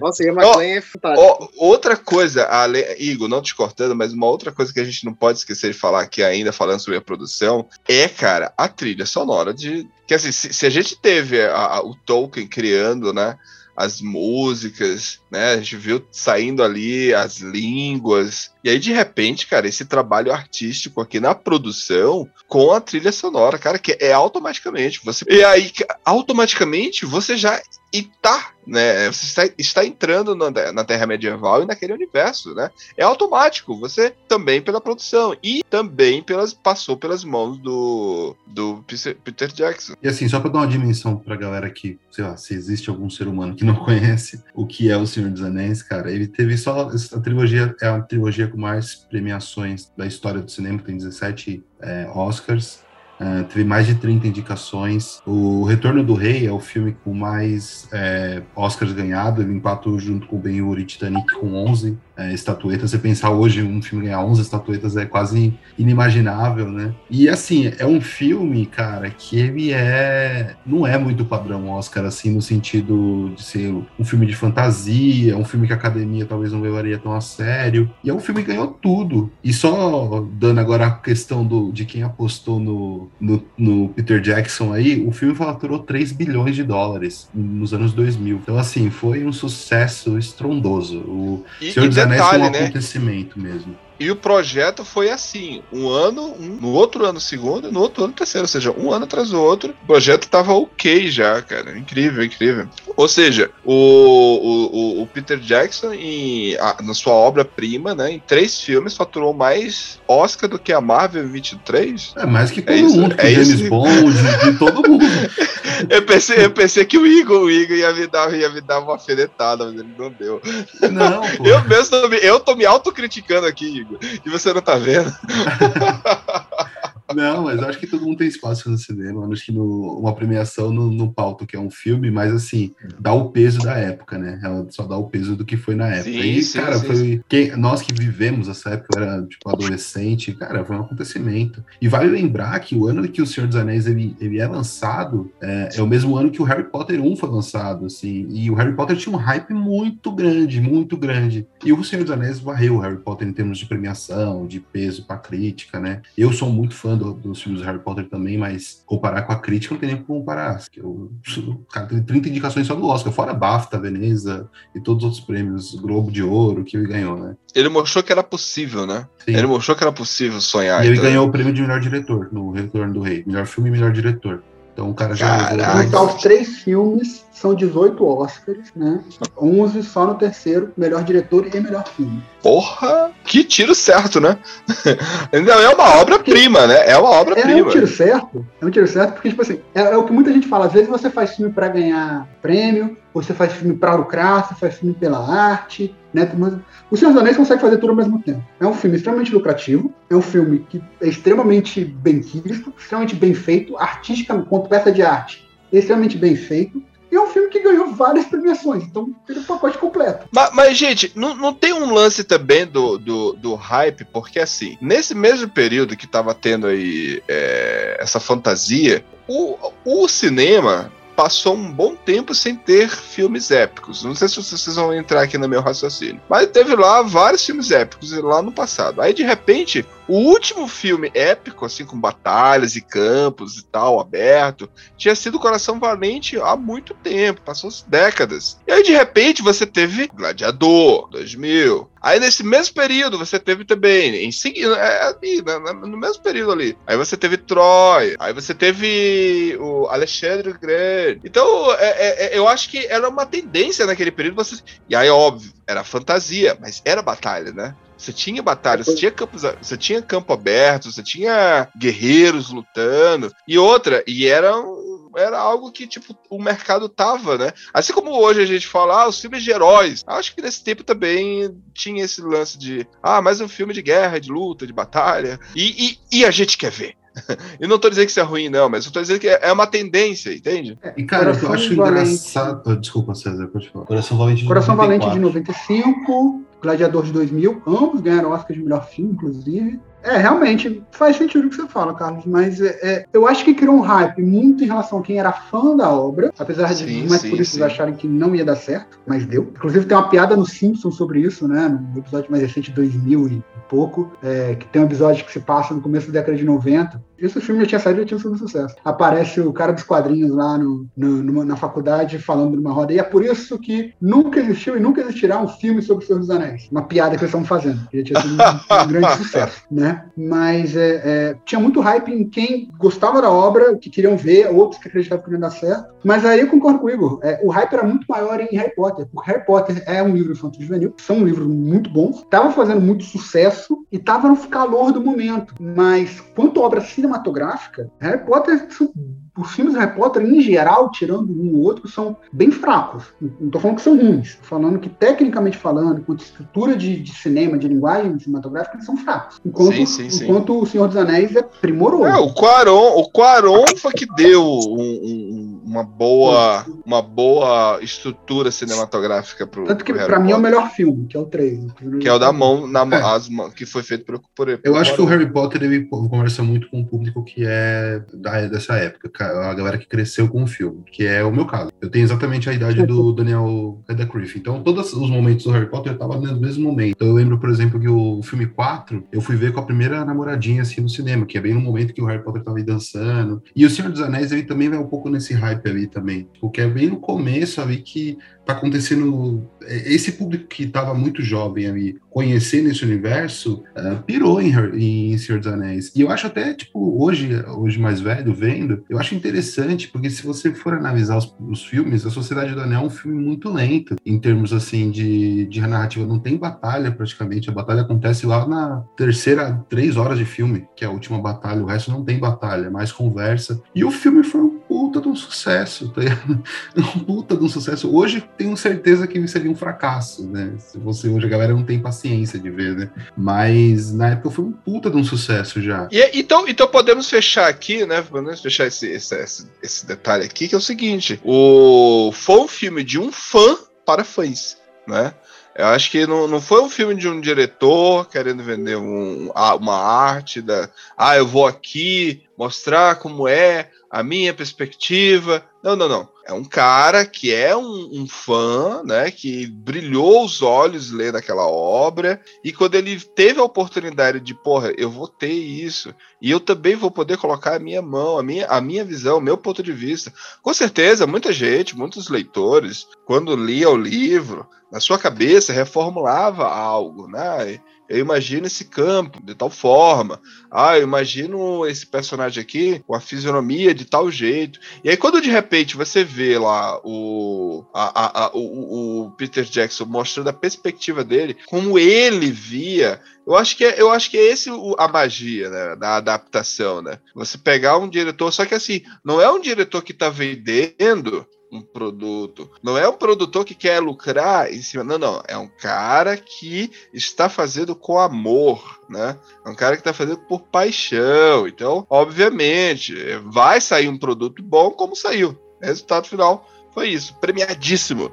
Nossa, Ian McLean é fantástico. Ó, outra coisa, ale... Igor, não te cortando, mas uma outra coisa que a gente não pode esquecer de falar aqui ainda, falando sobre a produção, é, cara, a trilha sonora de. Que assim, se, se a gente teve a- a- o Tolkien criando, né? As músicas, né? A gente viu saindo ali as línguas. E aí, de repente, cara, esse trabalho artístico aqui na produção com a trilha sonora, cara, que é automaticamente. Você... E aí, ca- automaticamente, você já está, né? Você está, está entrando na, na Terra Medieval e naquele universo, né? É automático, você também pela produção e também pelas passou pelas mãos do, do Peter- Jackson. E assim, só pra dar uma dimensão pra galera que, sei lá, se existe algum ser humano que não conhece o que é o Senhor dos Anéis, cara, ele teve só. A trilogia é a trilogia com mais premiações da história do cinema, tem 17 é, Oscars. É, teve mais de 30 indicações. O Retorno do Rei é o filme com mais é, Oscars ganhado. Ele empatou junto com Ben-Hur e Titanic com 11 é, estatuetas. Você pensar hoje um filme ganhar 11 estatuetas é quase inimaginável, né? E assim, é um filme, cara, que ele é. Não é muito padrão Oscar, assim, no sentido de ser um filme de fantasia, um filme que a academia talvez não levaria tão a sério. E é um filme que ganhou tudo. E só dando agora a questão do, de quem apostou no, no, no Peter Jackson aí, o filme faturou 3 bilhões de dólares nos anos 2000. Então, assim, foi um sucesso estrondoso. O E, Senhor e foi detalhe, um né? acontecimento mesmo. E o projeto foi assim: um ano, um, no outro ano, segundo, no outro ano, terceiro. Ou seja, um ano atrás do outro. O projeto tava ok já, cara. Incrível, incrível. Ou seja, o, o, o- Peter Jackson, em, a- na sua obra-prima, né, em três filmes, faturou mais Oscar do que a Marvel em 23. É mais que todo É isso, mundo, é James isso. Bond, de todo mundo. Eu pensei, eu pensei que o Igor, o Igor ia me dar, ia me dar uma alfinetada, mas ele não deu. Não, pô. Eu mesmo eu tô me autocriticando aqui, Igor. E você não tá vendo? Não, mas acho que todo mundo tem espaço no cinema. Acho que no, uma premiação não, não pauta que é um filme, mas assim, dá o peso da época, né? Ela só dá o peso do que foi na época. Sim, e, sim, cara, sim, foi. Quem, nós que vivemos essa época, eu era tipo adolescente, cara, foi um acontecimento. E vale lembrar que o ano que o Senhor dos Anéis ele, ele é lançado é, é o mesmo ano que o Harry Potter 1 foi lançado, assim. E o Harry Potter tinha um hype muito grande, muito grande. E o Senhor dos Anéis varreu o Harry Potter em termos de premiação, de peso pra crítica, né? Eu sou muito fã do- dos filmes do Harry Potter também, mas comparar com a crítica não tem nem como comparar. porque O, cara tem 30 indicações só do Oscar, fora BAFTA, Veneza e todos os outros prêmios, Globo de Ouro que ele ganhou, né? Ele mostrou que era possível, né? Sim. Ele mostrou que era possível sonhar. e ele então- ganhou o prêmio de melhor diretor no Retorno do Rei. Melhor filme e melhor diretor. Então o cara já Caraca. os três filmes são 18 Oscars, né? 11 só no terceiro, melhor diretor e melhor filme. Porra! Que tiro certo, né? É uma obra-prima, né? É uma É um obra-prima. tiro certo, é um tiro certo, porque, tipo assim, é, é o que muita gente fala. Às vezes você faz filme pra ganhar prêmio, você faz filme pra lucrar, você faz filme pela arte, né? Mas o Senhor dos Anéis consegue fazer tudo ao mesmo tempo. É um filme extremamente lucrativo, é um filme que é extremamente bem visto, extremamente bem feito, artística, quanto peça de arte, é extremamente bem feito. E é um filme que ganhou várias premiações, então tem o pacote completo. Mas, mas, gente, não, não tem um lance também do, do, do hype, porque assim, nesse mesmo período que tava tendo aí é, essa fantasia, o, o cinema passou um bom tempo sem ter filmes épicos. Não sei se vocês vão entrar aqui no meu raciocínio. Mas teve lá vários filmes épicos lá no passado. Aí, de repente, o último filme épico, assim, com batalhas e campos e tal, aberto, tinha sido Coração Valente há muito tempo, passou décadas. E aí, de repente, você teve Gladiador, 2000. Aí, nesse mesmo período, você teve também, em seguida, é, ali, na- na- no mesmo período ali. Aí você teve Troy, aí você teve o Alexandre Grande. Então, é- é- é- eu acho que era uma tendência naquele período. Você... E aí, óbvio, era fantasia, mas era batalha, né? Você tinha batalha, você tinha, campos, você tinha campo aberto, você tinha guerreiros lutando. E outra, e era, um- era algo que, tipo, o mercado tava, né? Assim como hoje a gente fala, ah, os filmes de heróis. Acho que nesse tempo também tinha esse lance de, ah, mais um filme de guerra, de luta, de batalha. E, e, e a gente quer ver. e não tô dizendo que isso é ruim, não, mas eu tô dizendo que é uma tendência, entende? E, cara, eu Coração acho Valente. engraçado. Desculpa, César, pode falar. Coração Valente de Coração Valente de 94. 95, Gladiador de 2000, ambos ganharam Oscar de melhor filme, inclusive. É, realmente, faz sentido o que você fala, Carlos, mas é, é, eu acho que criou um hype muito em relação a quem era fã da obra, apesar de Sim, mais sim, puristas sim. acharem que não ia dar certo, mas deu. Inclusive tem uma piada no Simpsons sobre isso, né, no episódio mais recente, 2000 e pouco, é, que tem um episódio que se passa no começo da década de 90, isso o filme já tinha saído e já tinha sido um sucesso. Aparece o cara dos quadrinhos lá no, no- numa- na faculdade falando numa roda. E é por isso que nunca existiu e nunca existirá um filme sobre o Senhor dos Anéis. Uma piada que eles estavam fazendo. Que já tinha sido um, um grande sucesso, né? Mas é, é, tinha muito hype em quem gostava da obra, que queriam ver, outros que acreditavam que não ia dar certo. Mas aí eu concordo com o Igor. É, o hype era muito maior em Harry Potter. Porque Harry Potter é um livro infantil juvenil, são um livro muito bons, estava fazendo muito sucesso e estava no calor do momento. Mas quanto à obra cinematográfica, Harry Potter os filmes Harry Potter, em geral, tirando um ou outro, são bem fracos. Não estou falando que são ruins. Tô falando que, tecnicamente falando, enquanto estrutura de, de cinema, de linguagem cinematográfica, eles são fracos. Enquanto, Sim, sim, sim. enquanto O Senhor dos Anéis é primoroso. É, o Quaron, o Quaron foi que deu um- um- uma boa, uma boa estrutura cinematográfica pro, Tanto que, pro Harry pra mim, é o melhor filme, que é o 3. que é o da mão, na, mão- É. as que foi feito por, por Eu acho que o. Harry Potter ele conversa muito com o público que é da, dessa época, ca- a galera que cresceu com o filme, que é o meu caso. Eu tenho exatamente a idade do Daniel Radcliffe. Então, todos os momentos do Harry Potter eu tava no mesmo momento. Então, eu lembro, por exemplo, que o filme 4 eu fui ver com a primeira namoradinha assim no cinema, que é bem no momento que o Harry Potter tava aí dançando. E o Senhor dos Anéis ele também vai um pouco nesse hype ali também. Porque é bem no começo ali que tá acontecendo. é, Esse público que tava muito jovem ali, conhecendo esse universo, ah, pirou em, em Senhor dos Anéis. E eu acho até, tipo, hoje, hoje mais velho, vendo, eu acho interessante, porque se você for analisar os, os filmes, A Sociedade do Anel é um filme muito lento, em termos, assim, de, de narrativa. Não tem batalha, praticamente. A batalha acontece lá na terceira, três horas de filme, que é a última batalha. O resto não tem batalha, é mais conversa. E o filme foi um puta de um sucesso, tá um puta de um sucesso. Hoje tenho certeza que seria um fracasso, né? Se você hoje a galera não tem paciência de ver, né? Mas na época foi um puta de um sucesso já. E, então, então podemos fechar aqui, né? Podemos fechar esse, esse, esse detalhe aqui, que é o seguinte: o, foi um filme de um fã para fãs, né? Eu acho que não, não foi um filme de um diretor querendo vender um, uma arte da. Ah, eu vou aqui mostrar como é a minha perspectiva. Não, não, não. É um cara que é um, um fã, né? Que brilhou os olhos lendo aquela obra. E quando ele teve a oportunidade de, porra, eu vou ter isso. E eu também vou poder colocar a minha mão, a minha, a minha visão, o meu ponto de vista. Com certeza, muita gente, muitos leitores, quando lia o livro, na sua cabeça reformulava algo, né? Eu imagino esse campo de tal forma. Ah, eu imagino esse personagem aqui com a fisionomia de tal jeito. E aí, quando de repente você vê lá o, a- a- a- o, o Peter Jackson mostrando a perspectiva dele, como ele via eu acho que é, eu acho que é esse a magia né, da adaptação, né? Você pegar um diretor, só que assim, não é um diretor que está vendendo um produto, não é um produtor que quer lucrar em cima, não, não, é um cara que está fazendo com amor, né? É um cara que está fazendo por paixão. Então, obviamente, vai sair um produto bom como saiu. Resultado final foi isso, premiadíssimo.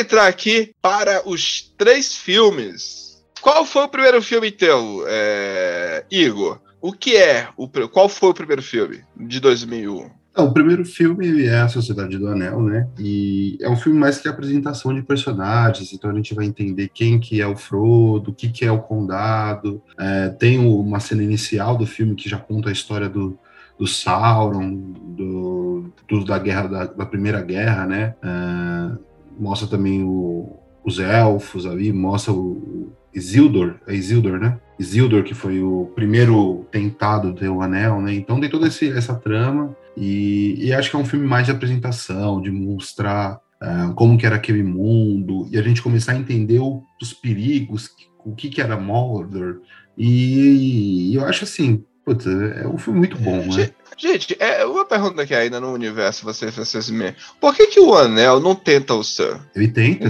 Entrar aqui para os três filmes. Qual foi o primeiro filme, então, é, Igor? O que é? O, qual foi o primeiro filme de 2001? Não, o primeiro filme é A Sociedade do Anel, né? E é um filme mais que apresentação de personagens, então a gente vai entender quem que é o Frodo, o que que é o Condado. É, tem uma cena inicial do filme que já conta a história do, do Sauron, do, do- da guerra da, da Primeira Guerra, né? É, mostra também o- os elfos ali, mostra o, Isildur, é Isildur, né? Isildur, que foi o primeiro tentado ter o anel, né? Então tem toda esse- essa trama. E, e acho que é um filme mais de apresentação, de mostrar uh, como que era aquele mundo, e a gente começar a entender o, os perigos, o que que era Mordor, e, e eu acho assim, putz, é um filme muito bom, né? Gente, é uma pergunta que ainda no universo você fez assim, por que que o Anel não tenta o Sam? Ele tenta.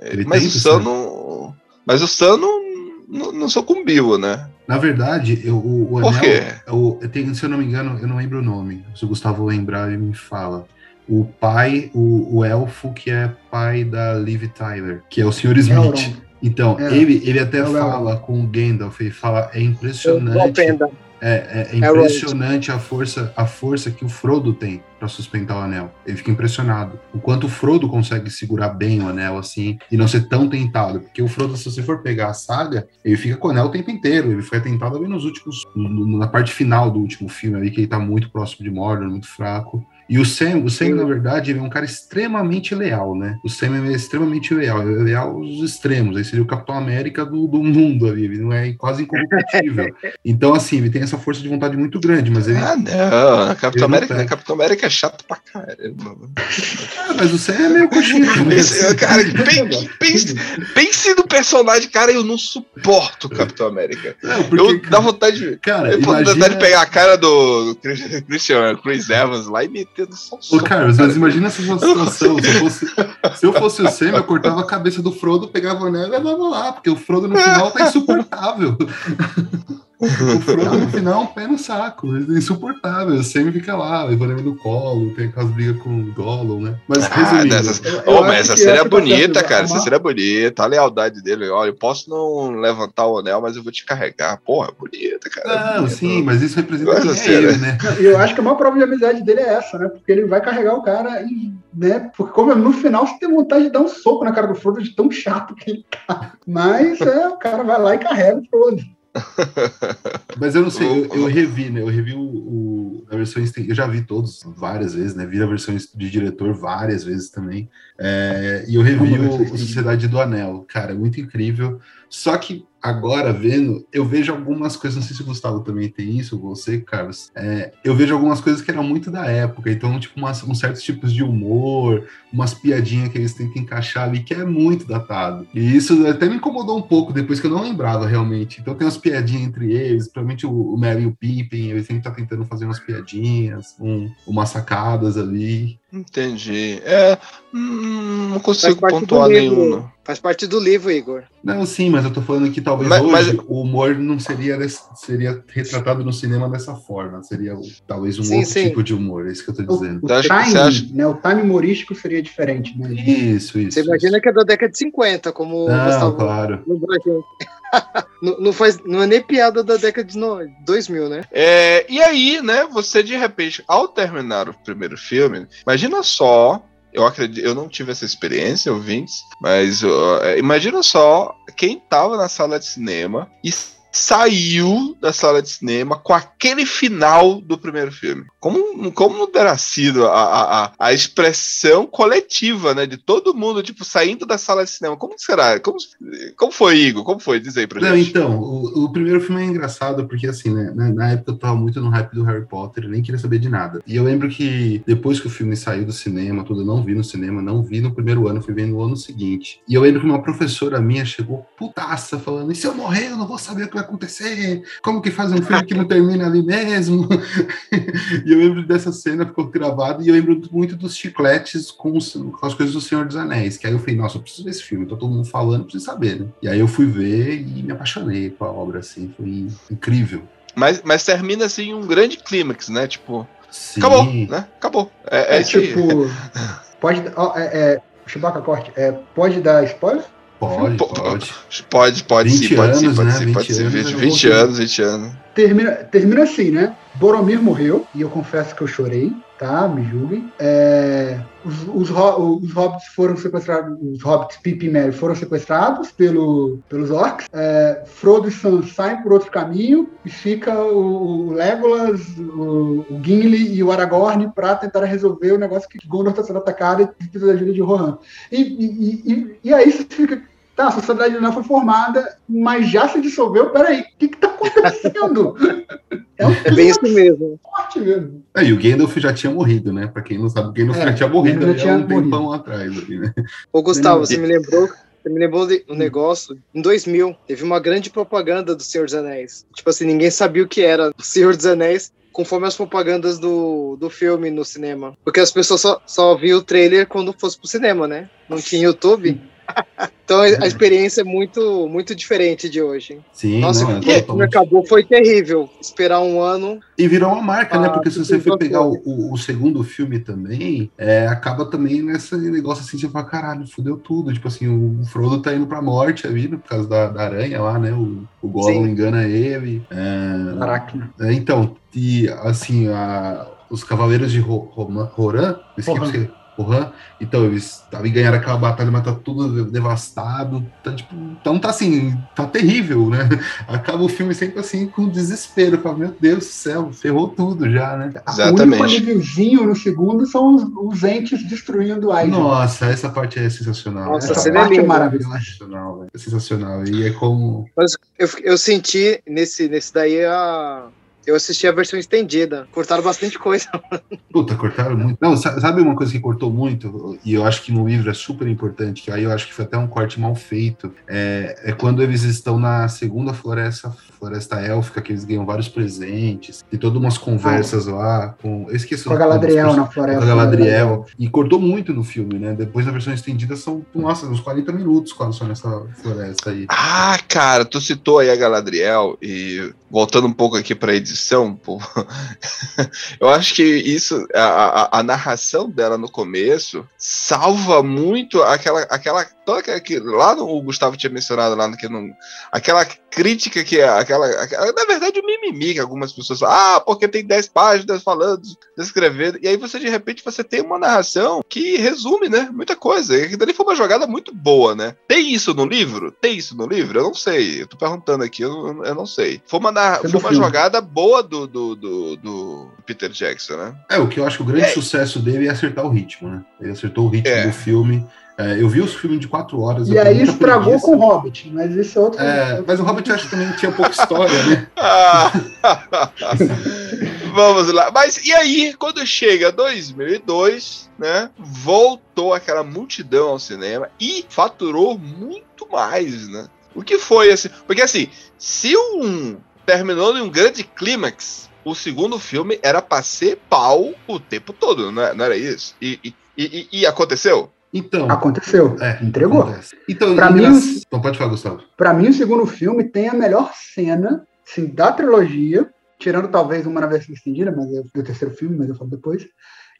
Ele mas tenta o Sam não... Mas o Sam não, não, não sucumbiu, né? Na verdade, eu, o, o Por quê? Eu, eu tenho, se eu não me engano, eu não lembro o nome. Se o Gustavo lembrar, ele me fala. O pai, o, o elfo que é pai da Liv Tyler, que é o Sr. Smith. Elrond. Então, é. ele, ele até é fala com o Gandalf, ele fala, é impressionante. É, é, é, impressionante a força, a força que o Frodo tem para sustentar o anel. Ele fica impressionado. O quanto o Frodo consegue segurar bem o anel assim e não ser tão tentado. Porque o Frodo, se você for pegar a saga, ele fica com o anel o tempo inteiro. Ele foi tentado ali nos últimos. No, na parte final do último filme ali, que ele tá muito próximo de Mordor, muito fraco. E o Sam, o Sam, na verdade, ele é um cara extremamente leal, né? O Sam é extremamente leal, ele é leal aos extremos. Ele seria o Capitão América do, do mundo ali, ele não é quase incorruptível. então, assim, ele tem essa força de vontade muito grande, mas ele. Ah, não, Capitão América, Capitão América é chato pra caramba. Ah, mas o Sam é meio coxinha. Cara, pense, pense, pense no personagem, cara, eu não suporto o Capitão América. Não, porque, eu dá vontade de. Cara, eu imagina... vontade de pegar a cara do Christian Chris Evans lá e meter tendo só Ô, Carlos, mas imagina essa situação. Se eu, fosse, se eu fosse o Sam, eu cortava a cabeça do Frodo, pegava o anel e levava lá, porque o Frodo no final tá insuportável. O Frodo no final é um pé no saco, é insuportável. O Sam fica lá, levando ele no colo, tem aquelas brigas com o Gollum, né? Mas ah, resumindo. Dessas... oh, mas essa série é bonita, cara. Essa série é bonita, a lealdade dele. Olha, eu posso não levantar o anel, mas eu vou te carregar. Porra, é bonita, cara. É não, bonita. sim, mas isso representa quem é ele, né? Eu acho que a maior prova de amizade dele é essa, né? Porque ele vai carregar o cara e, né? Porque como no final você tem vontade de dar um soco na cara do Frodo de tão chato que ele tá. Mas é, o cara vai lá e carrega o Frodo. Mas eu não sei, eu, eu revi, né? Eu revi o, o, a versão eu já vi todos várias vezes, né? Vi a versão de diretor várias vezes também. É, e eu revi o, o Sociedade do Anel, cara, é muito incrível. Só que agora vendo, eu vejo algumas coisas, não sei se o Gustavo também tem isso, você, Carlos, é, eu vejo algumas coisas que eram muito da época, então, tipo, umas, uns certos tipos de humor, umas piadinhas que eles tentam encaixar ali, que é muito datado. E isso até me incomodou um pouco depois que eu não lembrava realmente. Então tem umas piadinhas entre eles, principalmente o, o Mary e o Pippin, eles sempre tá tentando fazer umas piadinhas, um, umas sacadas ali. Entendi. É, hum, não consigo pontuar nenhum. Faz parte do livro, Igor. Não, sim, mas eu tô falando que talvez mas, hoje mas... o humor não seria, seria retratado no cinema dessa forma. Seria talvez um sim, outro sim. tipo de humor, é isso que eu tô dizendo. O, o time, acha... né, o time humorístico seria diferente, né? Isso, isso. Você isso. imagina que é da década de 50, como não, Gustavo claro. não, faz, não é nem piada da década de 2000, né? É, e aí, né, você de repente, ao terminar o primeiro filme, imagina só eu acredito, eu não tive essa experiência, ouvintes, mas uh, imagina só quem tava na sala de cinema e saiu da sala de cinema com aquele final do primeiro filme. Como, como terá sido a, a, a expressão coletiva, né? De todo mundo, tipo, saindo da sala de cinema. Como será? Como, como foi, Igor? Como foi? Diz aí pra Não, gente. Então, o, o, primeiro filme é engraçado porque, assim, né? Na, na, época eu tava muito no hype do Harry Potter, eu nem queria saber de nada. E eu lembro que depois que o filme saiu do cinema, tudo, eu não vi no cinema, não vi no primeiro ano, fui vendo no ano seguinte. E eu lembro que uma professora minha chegou putaça falando: e se eu morrer, eu não vou saber o que vai acontecer? Como que faz um filme que não termina ali mesmo? e eu lembro dessa cena, ficou gravado, e eu lembro muito dos chicletes com, os, com, as coisas do Senhor dos Anéis, que aí eu falei, nossa, eu preciso ver esse filme, tá todo mundo falando, preciso saber, né? E aí eu fui ver e me apaixonei com a obra, assim, foi incrível. Mas, mas termina, assim, um grande clímax, né? Tipo, Sim. acabou, né? Acabou. É, é, é tipo, pode... Ó, é, é, Chewbacca, corte, é, pode dar spoiler? Pode, pode. Pode, pode sim, pode sim, pode sim, pode sim. 20, 20 anos, 20 anos. Termina, termina assim, né? Boromir morreu, e eu confesso que eu chorei, tá? Me julguem. É, os, os, os, hobbits foram sequestrados, os hobbits Pippin e Merry foram sequestrados pelo, pelos orcs. É, Frodo e Sam saem por outro caminho e fica o, o Legolas, o, o, Gimli e o Aragorn para tentar resolver o negócio que Gondor está sendo atacado e precisa da ajuda de Rohan. E, e, e, e aí você fica Tá, a sociedade não foi formada, mas já se dissolveu. Peraí, o que está acontecendo? É, um É bem isso mesmo. forte mesmo. É, e o Gandalf já tinha morrido, né? Pra quem não sabe, o Gandalf É, já tinha morrido ele já há tinha um tempão morrido. atrás. Ali, né? Ô, Gustavo, você me lembrou. Você me lembrou de um negócio. Em 2000, teve uma grande propaganda do Senhor dos Anéis. Tipo assim, ninguém sabia o que era o Senhor dos Anéis, conforme as propagandas do, do filme no cinema. Porque as pessoas só, só viam o trailer quando fosse pro cinema, né? Não tinha YouTube. Então a experiência é muito, muito diferente de hoje. Sim, Nossa, não, é filme totalmente- acabou foi terrível. Esperar um ano. E virou uma marca, né? Ah, Porque se você for pegar o, o- o segundo filme também, é, acaba também nesse negócio assim, você fala, caralho, fudeu tudo. Tipo assim, o Frodo tá indo pra morte ali, por causa da, da aranha lá, né? O, o Gollum Sim. engana ele. É, Aracna. é, então, e assim, a- os Cavaleiros de Ro- Roma- Roran, esqueci Rohan, então eles tavam e ganharam aquela batalha, mas tá tudo devastado. Tá, tipo, então tá assim, tá terrível, né? Acaba o filme sempre assim, com desespero. Fala, meu Deus do céu, ferrou tudo já, né? O Exatamente. único alíviozinho no segundo são os, os entes destruindo a. Nossa, essa parte é sensacional. Nossa, Essa é parte é linda. maravilhosa. sensacional, velho. É sensacional. E é como. Eu, eu senti nesse, nesse daí a. Eu assisti a versão estendida. Cortaram bastante coisa. Puta, cortaram muito. Não, sa- sabe uma coisa que cortou muito? E eu acho que no livro é super importante, que aí eu acho que foi até um corte mal feito. É, é quando eles estão na segunda floresta, floresta élfica, que eles ganham vários presentes. E todas umas conversas lá com. Eu esqueci Com a Galadriel na floresta. com a Galadriel. E cortou muito no filme, né? Depois da versão estendida são, nossa, uns 40 minutos quase só nessa floresta aí. Ah, cara, tu citou aí a Galadriel e voltando um pouco aqui pra edição, pô, eu acho que isso, a, a- a narração dela no começo salva muito aquela, aquela, toda aquela que lá no, o Gustavo tinha mencionado lá no que não, aquela crítica que é aquela, aquela- na verdade o mimimi que algumas pessoas falam, ah, porque tem 10 páginas falando, descrevendo, e aí você de repente você tem uma narração que resume, né, muita coisa, e aquilo ali foi uma jogada muito boa, né? Tem isso no livro? Tem isso no livro? Eu não sei, eu tô perguntando aqui, eu, eu não sei. Foi uma, narra- Foi uma jogada boa do, do, do, do Peter Jackson, né? É, o que eu acho que o grande É. sucesso dele é acertar o ritmo, né? Ele acertou o ritmo É. do filme. É, eu vi os filmes de quatro horas. E aí estragou preguiça. com o Hobbit, mas esse é outro. É, mas o Hobbit eu acho que também tinha pouca história, né? Ah, Vamos lá. Mas e aí, quando chega 2002, né? Voltou aquela multidão ao cinema e faturou muito mais, né? O que foi assim? Porque assim, se um terminou em um grande clímax, o segundo filme era pra ser pau o tempo todo, não, é- não era isso? E, e, e- e aconteceu? Então. Aconteceu. É, Entregou. acontece. Então, Pra mim, os- então pode falar, Gustavo. Pra mim, o segundo filme tem a melhor cena assim, da trilogia, tirando talvez uma na versão estendida, mas é do terceiro filme, mas eu falo depois.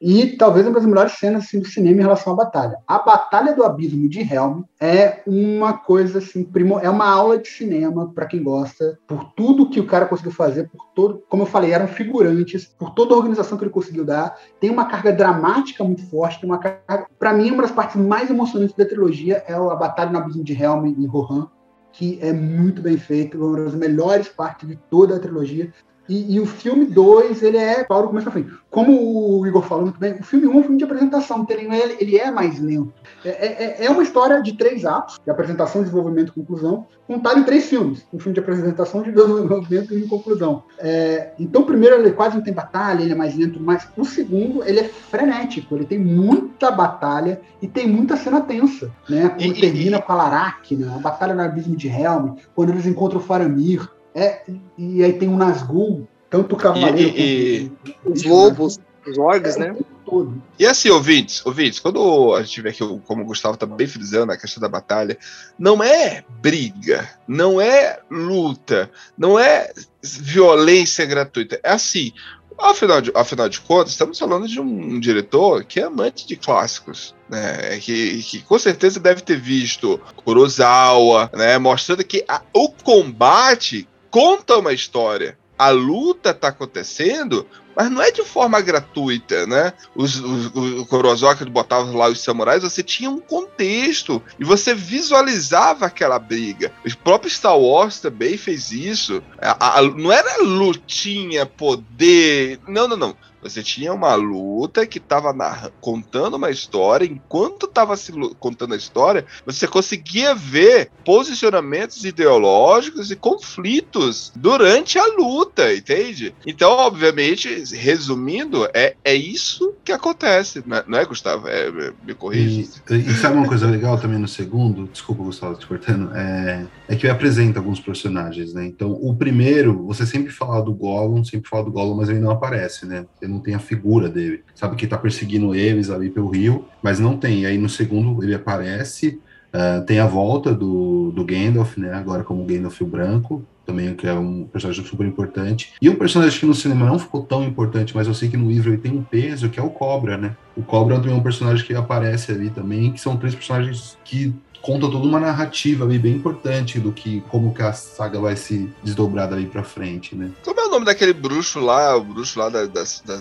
E talvez uma das melhores cenas assim, do cinema em relação à batalha. A Batalha do Abismo de Helm é uma coisa assim, primo, é uma aula de cinema para quem gosta, por tudo que o cara conseguiu fazer, por todo, como eu falei, eram figurantes, por toda a organização que ele conseguiu dar. Tem uma carga dramática muito forte, tem uma carga, para mim uma das partes mais emocionantes da trilogia é a Batalha no Abismo de Helm e Rohan, que é muito bem feito, uma das melhores partes de toda a trilogia. E, e o filme 2, ele é pau do começo ao fim. Como o Igor falou muito bem, o filme 1 um é um filme de apresentação, ele, ele- é mais lento. É, é- é uma história de três atos, de apresentação, desenvolvimento e conclusão, contado em três filmes. Um filme de apresentação, de desenvolvimento e de conclusão. É, então o primeiro ele quase não tem batalha, ele é mais lento, mas o segundo ele é frenético, ele tem muita batalha e tem muita cena tensa, né? Quando E- e- termina com a Laracna, a batalha no abismo de Helm, quando eles encontram o Faramir, é, e aí tem o Nazgûl, tanto o cavaleiro E- quanto Os lobos, os orgs, né? tempo todo. E assim, ouvintes, ouvintes, quando a gente vê o- como o Gustavo tá bem frisando a questão da batalha, não é briga, não é luta, não é violência gratuita. É assim, afinal de, afinal de contas, estamos falando de um, diretor que é amante de clássicos. Né, que, que com certeza deve ter visto Kurosawa, né, mostrando que a- o combate conta uma história. A luta está acontecendo mas não é de forma gratuita, né? Os, os, o Kurosawa botava lá os samurais, você tinha um contexto e você visualizava aquela briga. O próprio Star Wars também fez isso. A, a, não era lutinha, poder. Não, não, não. Você tinha uma luta que estava contando uma história, enquanto estava contando a história, você conseguia ver posicionamentos ideológicos e conflitos durante a luta, entende? Então, obviamente, resumindo, é, é isso que acontece, né? não é, Gustavo? É, me corrija. E, e, sabe uma coisa legal também no segundo? Desculpa, Gustavo, te cortando. É, é que apresenta alguns personagens, né? Então, o primeiro, você sempre fala do Gollum, sempre fala do Gollum, mas ele não aparece, né? Não tem a figura dele. Sabe que tá perseguindo eles ali pelo rio, mas não tem. E aí no segundo ele aparece, uh, tem a volta do, do Gandalf, né? Agora como Gandalf o Branco, também que é um personagem super importante. E um personagem que no cinema não ficou tão importante, mas eu sei que no livro ele tem um peso, que é o Cobra, né? O Cobra é um personagem que aparece ali também, que são três personagens que conta toda uma narrativa ali bem importante do que como que a saga vai se desdobrar daí para frente, né? Como é o nome daquele bruxo lá, o bruxo lá da, da, da,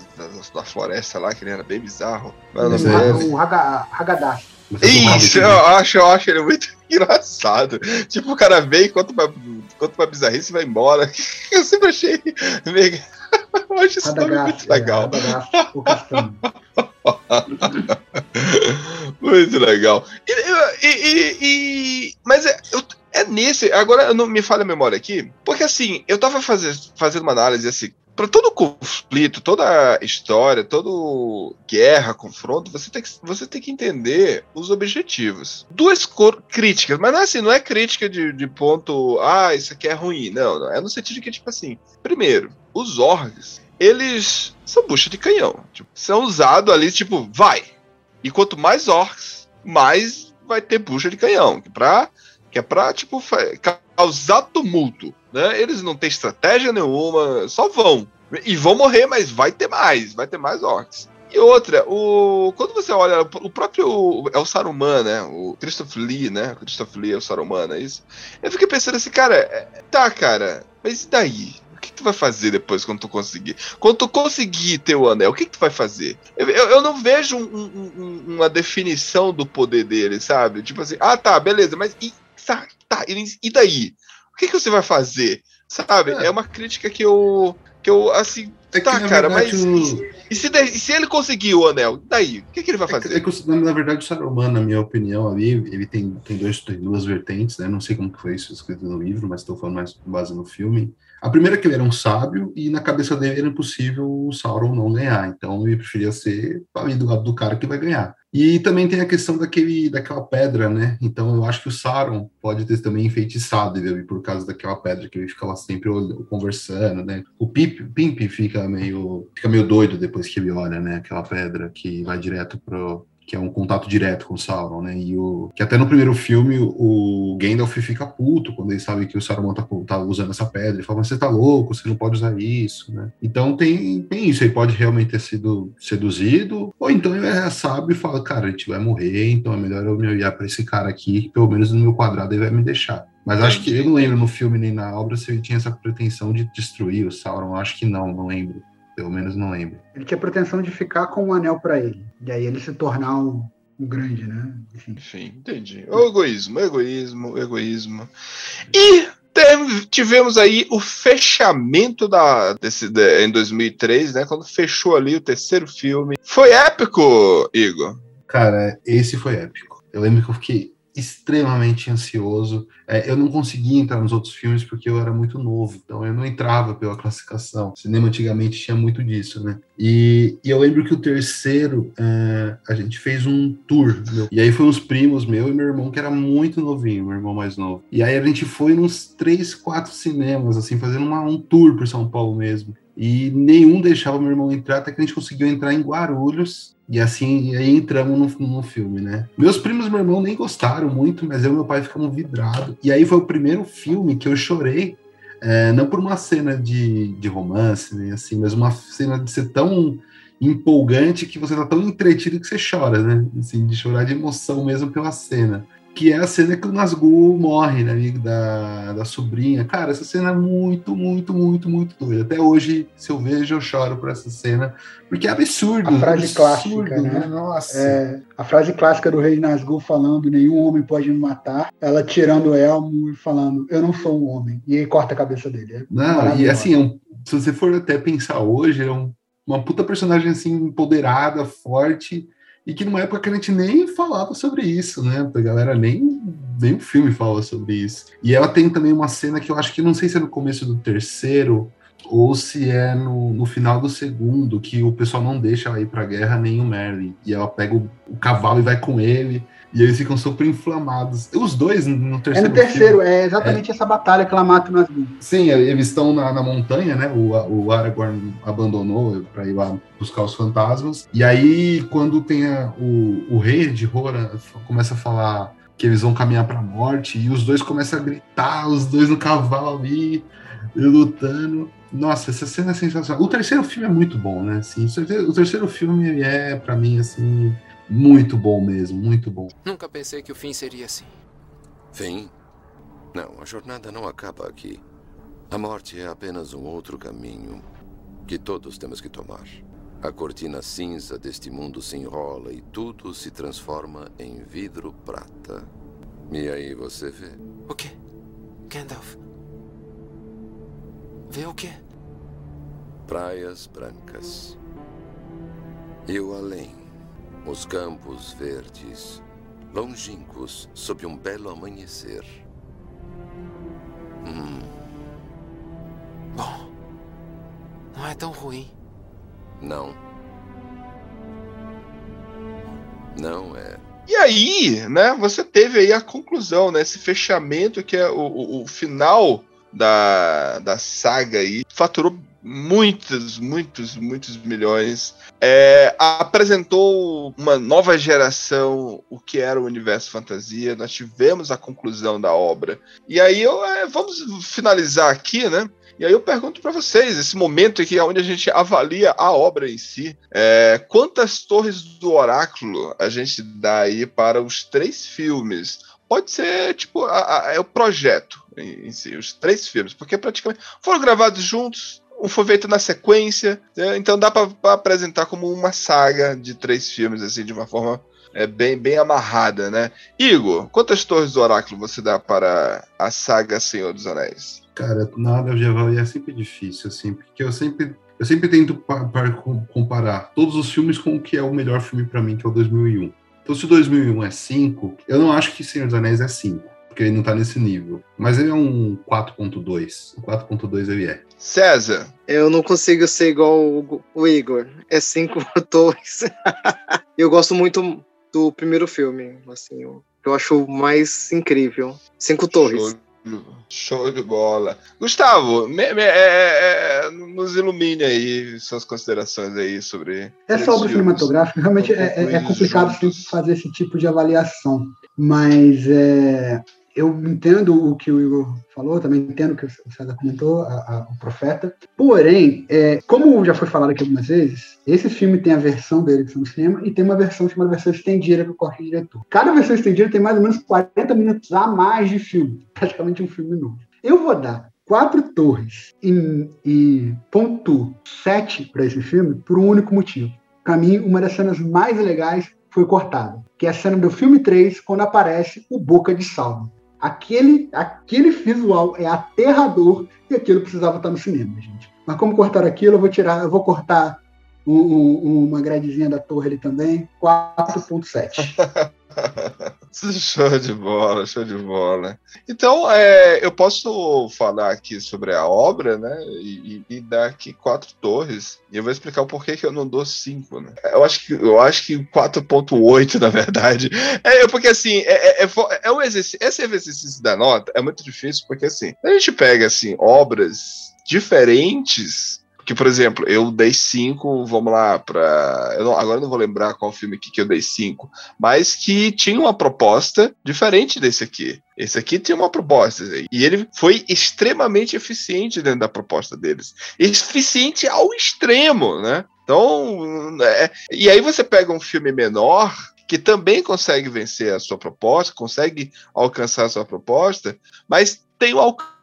da floresta lá, que ele era bem bizarro? Qual é o nome dele? O Hagadash. Isso, eu acho, eu acho ele muito engraçado. Tipo, o cara vem, conta uma, conta uma bizarrice e vai embora. Eu sempre achei meio... Eu acho esse nome muito legal. Muito legal. E, e, e, mas é, eu, é nesse. Agora não me falha a memória aqui, porque assim, eu tava fazer, fazendo uma análise assim. Para todo conflito, toda história, toda guerra, confronto, você tem, que, você tem que entender os objetivos. Duas críticas, mas não é assim, não é crítica de, de ponto, ah, isso aqui é ruim. Não, não, é no sentido que, tipo assim, primeiro, os orgs, eles são bucha de canhão. Tipo, são usados ali, tipo, vai. E quanto mais orcs, mais vai ter bucha de canhão. Que, pra, que é pra, tipo, causar tumulto. Né? Eles não têm estratégia nenhuma, só vão. E vão morrer, mas vai ter mais, vai ter mais orcs. E outra, o, quando você olha, o próprio. É o Saruman, né? O Christopher Lee, né? O Christopher Lee é o Saruman, é isso? Eu fiquei pensando assim, cara, é, tá, cara, mas e daí? que, que tu vai fazer depois quando tu conseguir? Quando tu conseguir ter o anel, o que, que tu vai fazer? Eu, eu, eu não vejo um, um, uma definição do poder dele, sabe? Tipo assim, ah tá, beleza, mas e, tá, tá, e daí? O que, que você vai fazer? Sabe? É, é uma crítica que eu. Que eu, assim, é tá, cara, mas. O... E, se, e, se, ele conseguir o anel, daí? O que, que ele vai fazer? É que, é que, na verdade, o Saruman, na minha opinião, ali, ele tem, tem, dois, tem duas vertentes, né? Não sei como que foi isso escrito no livro, mas estou falando mais com base no filme. A primeira é que ele era um sábio e na cabeça dele era impossível o Sauron não ganhar. Então ele preferia ser ali do lado do cara que vai ganhar. E também tem a questão daquele, daquela pedra, né? Então eu acho que o Sauron pode ter também enfeitiçado ele por causa daquela pedra que ele ficava sempre conversando, né? O Pimp, Pimp fica meio fica meio doido depois que ele olha, né? Aquela pedra que vai direto pro que é um contato direto com o Sauron, né? E o que até no primeiro filme o Gandalf fica puto quando ele sabe que o Sauron tá, tá usando essa pedra. Ele fala: "Você tá louco? Você não pode usar isso", né? Então tem tem isso. Ele pode realmente ter sido seduzido, ou então ele é sábio e fala: "Cara, a gente vai morrer, então é melhor eu me olhar para esse cara aqui, que pelo menos no meu quadrado ele vai me deixar". Mas acho que eu não lembro no filme nem na obra se ele tinha essa pretensão de destruir o Sauron. Acho que não, não lembro. Pelo menos não lembro. Ele tinha pretensão de ficar com o um anel para ele. E aí ele se tornar um, um grande, né? Enfim. Enfim, entendi. O egoísmo, egoísmo, egoísmo. E tivemos aí o fechamento da desse, de, em 2003, né? Quando fechou ali o terceiro filme. Foi épico, Igor? Cara, esse foi épico. Eu lembro que eu fiquei extremamente ansioso. É, eu não conseguia entrar nos outros filmes porque eu era muito novo, então eu não entrava pela classificação. O cinema antigamente tinha muito disso, né? E, e eu lembro que o terceiro, é, a gente fez um tour, meu. e aí foi uns primos meu e meu irmão, que era muito novinho, meu irmão mais novo. E aí a gente foi nos três, quatro cinemas, assim, fazendo uma, um tour por São Paulo mesmo e nenhum deixava meu irmão entrar, até que a gente conseguiu entrar em Guarulhos, e assim, e aí entramos no, no filme, né? Meus primos e meu irmão nem gostaram muito, mas eu e meu pai ficamos vidrados. E aí foi o primeiro filme que eu chorei, é, não por uma cena de, de romance, né, assim, mas uma cena de ser tão empolgante que você tá tão entretido que você chora, né? Assim, de chorar de emoção mesmo pela cena. Que é a cena que o Nazgûl morre, né, amigo da, da sobrinha. Cara, essa cena é muito, muito, muito, muito doida. Até hoje, se eu vejo, eu choro por essa cena, porque é absurdo. A frase absurdo, clássica, né? Nossa. É, a frase clássica do rei Nazgûl falando nenhum homem pode me matar, ela tirando o elmo e falando eu não sou um homem, e aí corta a cabeça dele. É Não, e assim, é um- se você for até pensar hoje, é um- uma puta personagem assim, empoderada, forte, e que numa época que a gente nem falava sobre isso, né? A galera nem, nem o filme fala sobre isso. E ela tem também uma cena que eu acho que não sei se é no começo do terceiro ou se é no, no final do segundo, que o pessoal não deixa ela ir pra guerra nem o Merlin. E ela pega o, o cavalo e vai com ele. E eles ficam super inflamados. Os dois no É terceiro no terceiro, filme, é exatamente essa batalha que ela mata Nazgûl. Sim, eles estão na, na montanha, né? O, o Aragorn abandonou para ir lá buscar os fantasmas. E aí, quando tem a- o, o rei de Roran começa a falar que eles vão caminhar para a morte, e os dois começam a gritar, os dois no cavalo ali, lutando. Nossa, essa cena é sensacional. O terceiro filme é muito bom, né? Assim, o terceiro- filme é, para mim, assim, muito bom mesmo, muito bom. Nunca pensei que o fim seria assim. Fim? Não, a jornada não acaba aqui. A morte é apenas um outro caminho que todos temos que tomar. A cortina cinza deste mundo se enrola e tudo se transforma em vidro prata. E aí você vê. O quê? Gandalf? Vê o quê? Praias brancas. E o além. Os campos verdes, longínquos sob um belo amanhecer. Hum, Bom, não é tão ruim. não. Não é. E aí, né, você teve aí a conclusão, né, esse fechamento que é o, o, o final da, da saga aí, faturou muitos, muitos, muitos milhões, é, apresentou uma nova geração, o que era o universo fantasia, nós tivemos a conclusão da obra. E aí, eu, é, vamos finalizar aqui, né, e aí eu pergunto para vocês, esse momento aqui onde a gente avalia a obra em si, é, quantas torres do oráculo a gente dá aí para os três filmes? Pode ser, tipo, a- a- é o projeto em, em si, os três filmes, porque praticamente foram gravados juntos, foi feito na sequência, né? então dá para apresentar como uma saga de três filmes, assim, de uma forma é, bem, bem amarrada, né? Igor, quantas torres do oráculo você dá para a saga Senhor dos Anéis? Cara, nada de avaliar é sempre difícil, assim, porque eu sempre, eu sempre tento pa- pa- com- comparar todos os filmes com o que é o melhor filme pra mim, que é o 2001. Então, se o 2001 é 5, eu não acho que Senhor dos Anéis é 5, porque ele não tá nesse nível. Mas ele é um 4.2. O 4.2 ele é. César, Eu não consigo ser igual o, o Igor. É cinco torres. eu gosto muito do primeiro filme, assim, eu, eu acho o mais incrível. Cinco torres. Show, show de bola. Gustavo, me- me- é- é- nos ilumine aí suas considerações aí sobre. Essa esses obra filmes. cinematográfica realmente é, é- é complicado fazer esse tipo de avaliação, mas é, eu entendo o que o Igor falou, também entendo o que o César comentou, a- a- o Profeta. Porém, é, como já foi falado aqui algumas vezes, esse filme tem a versão dele que está no cinema e tem uma versão chamada versão estendida que corre o diretor. Cada versão estendida tem mais ou menos 40 minutos a mais de filme, praticamente um filme novo. Eu vou dar quatro torres e, e ponto sete para esse filme por um único motivo. Para mim, uma das cenas mais legais foi cortada, que é a cena do filme 3, quando aparece o Boca de Salvo. Aquele, aquele visual é aterrador e aquilo precisava estar no cinema, gente. Mas como cortar aquilo, eu vou tirar, eu vou cortar um- um- uma gradezinha da torre ali também, 4.7. Show de bola, show de bola. Então, é, eu posso falar aqui sobre a obra, né? E, e- e dar aqui quatro torres. E eu vou explicar o porquê que eu não dou cinco, né? Eu acho que, eu acho que 4.8, na verdade. É, porque assim, é, é, é é um exercício. Esse exercício da nota é muito difícil, porque assim, a gente pega assim, obras diferentes. Que, por exemplo, eu dei cinco, vamos lá, para. Agora não vou lembrar qual filme que eu dei cinco mas que tinha uma proposta diferente desse aqui. Esse aqui tinha uma proposta, e ele foi extremamente eficiente dentro da proposta deles. Eficiente ao extremo, né? Então, é, e aí você pega um filme menor que também consegue vencer a sua proposta, consegue alcançar a sua proposta, mas tem um alcance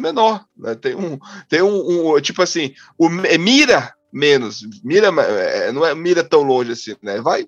menor, né? Tem um, tem um, um tipo assim, o mira menos, mira, é, não é mira tão longe assim, né? Vai,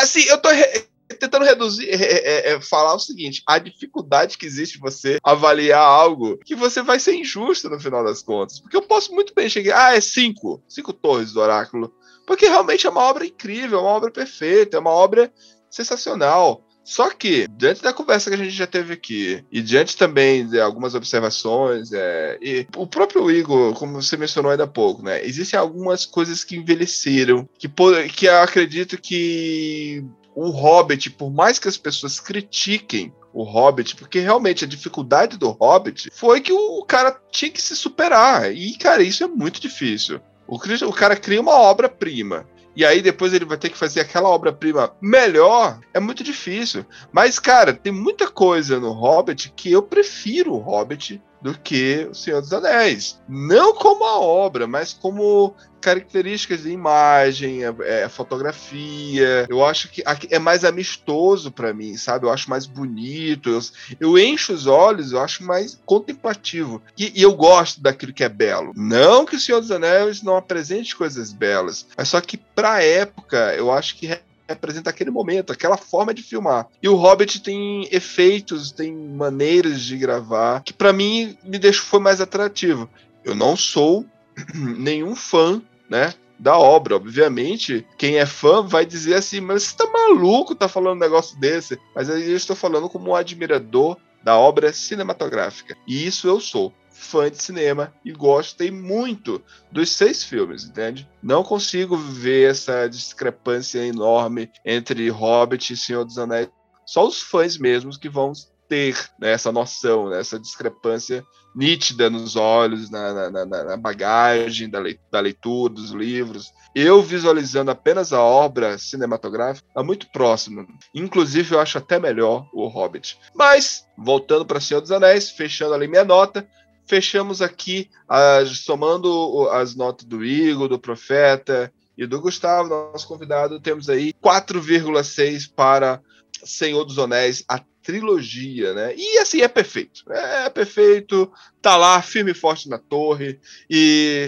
assim, eu tô re, tentando reduzir, é, é, falar o seguinte: a dificuldade que existe você avaliar algo que você vai ser injusto no final das contas. Porque eu posso muito bem chegar, ah, é cinco, cinco torres do oráculo. Porque realmente é uma obra incrível, é uma obra perfeita, é uma obra sensacional. Só que, diante da conversa que a gente já teve aqui, e diante também de algumas observações, é, e o próprio Igor, como você mencionou ainda há pouco, né? Existem algumas coisas que envelheceram, que, que eu acredito que o Hobbit, por mais que as pessoas critiquem o Hobbit, porque realmente a dificuldade do Hobbit foi que o cara tinha que se superar. E, cara, isso é muito difícil. O, o cara cria uma obra-prima. E aí depois ele vai ter que fazer aquela obra-prima melhor. É muito difícil. Mas, cara, tem muita coisa no Hobbit que eu prefiro o Hobbit do que O Senhor dos Anéis. Não como a obra, mas como características de imagem, é, fotografia. Eu acho que é mais amistoso para mim, sabe? Eu acho mais bonito. Eu, eu, encho os olhos, eu acho mais contemplativo. E, e, eu gosto daquilo que é belo. Não que o Senhor dos Anéis não apresente coisas belas, mas só que pra época eu acho que representa aquele momento, aquela forma de filmar. E o Hobbit tem efeitos, tem maneiras de gravar que para mim me deixou foi mais atrativo. Eu não sou nenhum fã, né? Da obra, obviamente, quem é fã vai dizer assim, mas você tá maluco, tá falando um negócio desse. Mas aí eu estou falando como um admirador da obra cinematográfica. E isso eu sou fã de cinema e gostei muito dos seis filmes, entende? Não consigo ver essa discrepância enorme entre Hobbit e Senhor dos Anéis. Só os fãs mesmos que vão ter né, essa noção, né, essa discrepância nítida nos olhos, na, na, na bagagem da, da leitura dos livros. Eu visualizando apenas a obra cinematográfica, é muito próximo. Inclusive, eu acho até melhor o Hobbit. Mas, voltando para Senhor dos Anéis, fechando ali minha nota, fechamos aqui, uh, somando as notas do Igor, do Profeta e do Gustavo, nosso convidado, temos aí 4,6 para Senhor dos Anéis, a trilogia, né? E assim, é perfeito. É, é perfeito, tá lá, firme e forte na torre, e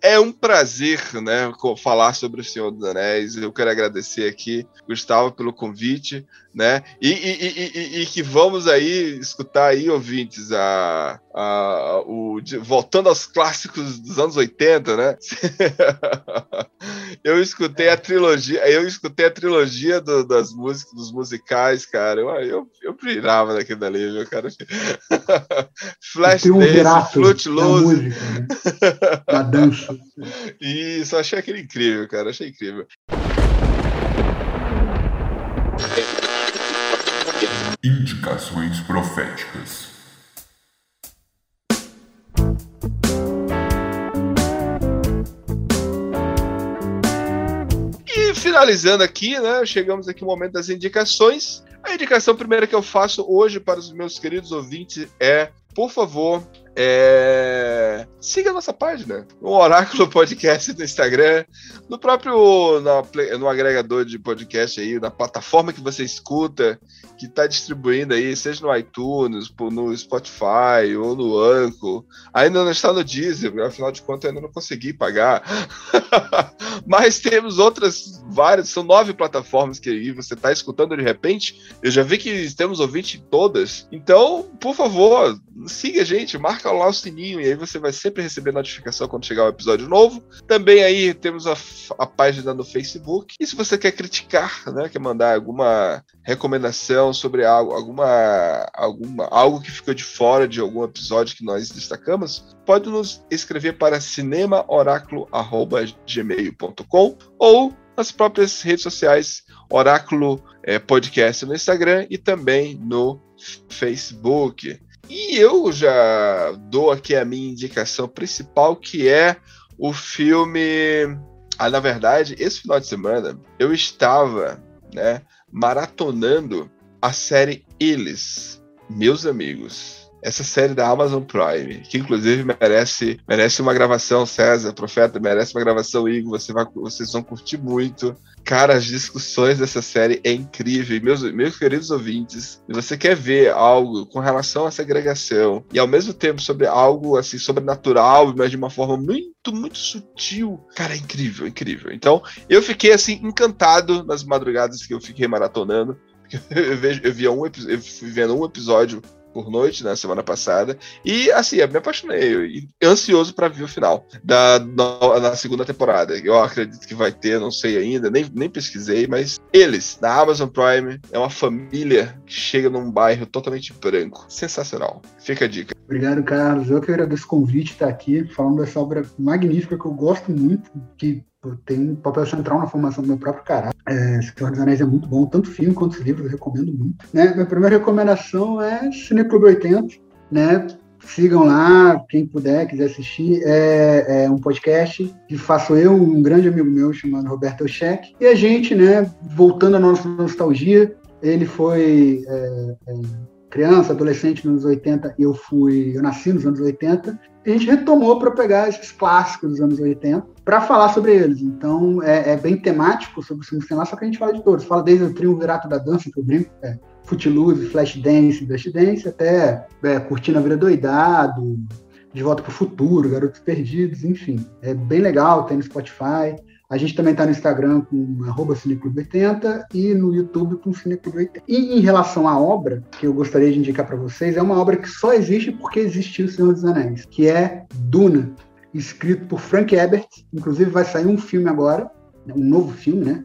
é um prazer, né, falar sobre o Senhor dos Anéis. Eu quero agradecer aqui, Gustavo, pelo convite, né? E, e, e, e que vamos aí escutar aí, ouvintes, a, a, o, voltando aos clássicos dos anos 80, né? eu escutei a trilogia, eu escutei a trilogia do, das músicas, dos musicais, cara. Eu, eu, eu pirava daquilo dali, viu, cara? Flash Dance, Flute Lose. Da, música, né? da dança. Isso, achei aquele incrível, cara. Achei incrível. Indicações proféticas. E finalizando aqui, né? Chegamos aqui no momento das indicações. A indicação primeira que eu faço hoje para os meus queridos ouvintes é, por favor, é... Siga a nossa página, no Oráculo Podcast no Instagram, no próprio no, agregador de podcast aí, na plataforma que você escuta, que está distribuindo aí, seja no iTunes, no Spotify ou no Anchor. Ainda não está no Deezer, afinal de contas ainda não consegui pagar. Mas temos outras várias, são nove plataformas que aí você está escutando de repente. Eu já vi que temos ouvinte em todas. Então, por favor, siga a gente, marca marca lá o sininho e aí você vai sempre receber notificação quando chegar o um episódio novo. Também aí temos a, a página no Facebook. E se você quer criticar, né, quer mandar alguma recomendação sobre algo, alguma, alguma algo que ficou de fora de algum episódio que nós destacamos, pode nos escrever para cinemaoráculo@gmail.com ou nas próprias redes sociais Oráculo é, Podcast no Instagram e também no Facebook. E eu já dou aqui a minha indicação principal, que é o filme. Ah, na verdade, esse final de semana eu estava né, maratonando a série Eles, meus amigos. essa série da Amazon Prime, que inclusive merece, merece uma gravação, César, Profeta, merece uma gravação, Igor, você vai, vocês vão curtir muito. Cara, as discussões dessa série é incrível. Meus, meus queridos ouvintes, se você quer ver algo com relação à segregação e ao mesmo tempo sobre algo assim sobrenatural, mas de uma forma muito, muito sutil, cara, é incrível, incrível. Então, eu fiquei assim encantado nas madrugadas que eu fiquei maratonando. Eu, vejo, eu, via um, eu fui vendo um episódio por noite na semana passada. E assim, eu me apaixonei. E ansioso para ver o final da, da, da, segunda temporada. Eu acredito que vai ter, não sei ainda, nem, nem pesquisei, mas eles, na Amazon Prime, é uma família que chega num bairro totalmente branco. Sensacional. Fica a dica. Obrigado, Carlos. Eu que agradeço o convite estar aqui falando dessa obra magnífica que eu gosto muito, que tem um papel central na formação do meu próprio caráter. É, Senhor dos Anéis é muito bom, tanto filme quanto livro, eu recomendo muito. Né? Minha primeira recomendação é Cineclube 80, né? Sigam lá, quem puder, quiser assistir. É, é, um podcast que faço eu, um grande amigo meu chamado Roberto Elcheck. E a gente, né, voltando à nossa nostalgia, ele foi é, é criança, adolescente nos anos 80, eu fui, eu nasci nos anos 80, a gente retomou para pegar esses clássicos dos anos 80 para falar sobre eles. Então é, é, bem temático sobre os filmes lá, só que a gente fala de todos. Fala desde o Triunvirato da Dança, que eu brinco, é, Footloose, Flashdance, Dance, até é, Curtindo a Vida Doidado, De Volta para o Futuro, Garotos Perdidos, enfim. É bem legal, tem no Spotify. A gente também está no Instagram com arroba Cineclube80 e no YouTube com Cineclube80. E em relação à obra, que eu gostaria de indicar para vocês, é uma obra que só existe porque existiu o Senhor dos Anéis, que é Duna, escrito por Frank Herbert. Inclusive vai sair um filme agora, um novo filme, né?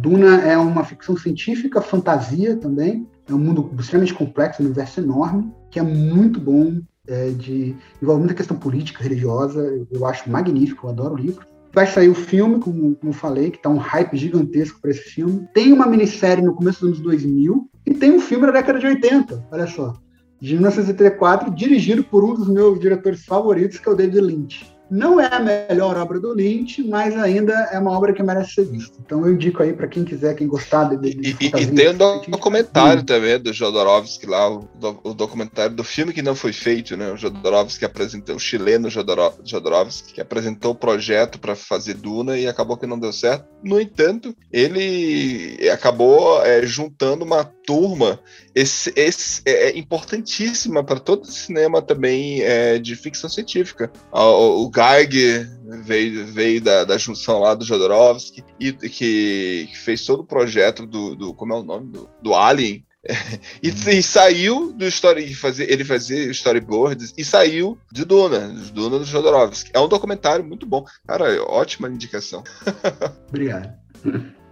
Duna é uma ficção científica, fantasia também. É um mundo extremamente complexo, um universo enorme, que é muito bom, é, de, envolve muita questão política, religiosa. Eu acho magnífico, eu adoro o livro. Vai sair o filme, como, como falei, que tá um hype gigantesco para esse filme. Tem uma minissérie no começo dos anos 2000 e tem um filme da década de 80, olha só. De 1934, dirigido por um dos meus diretores favoritos, que é o David Lynch. Não é a melhor obra do Lynch, mas ainda é uma obra que merece ser vista. Então eu indico aí para quem quiser, quem gostar de, de, de e, e, tem um documentário também do Jodorowsky lá, o, o, documentário do filme que não foi feito, né? O Jodorowsky apresentou, o chileno Jodorowsky, que apresentou o projeto para fazer Duna e acabou que não deu certo. No entanto, ele acabou é, juntando uma turma esse, esse é, é importantíssima para todo o cinema também é, de ficção científica. O, o Geiger veio, veio da, da junção lá do Jodorowsky e que, que fez todo o projeto do, do como é o nome do, do Alien e, e, saiu do story fazer ele fazia storyboards e saiu de Duna, de Duna do Jodorowsky. É um documentário muito bom. Cara, ótima indicação. Obrigado.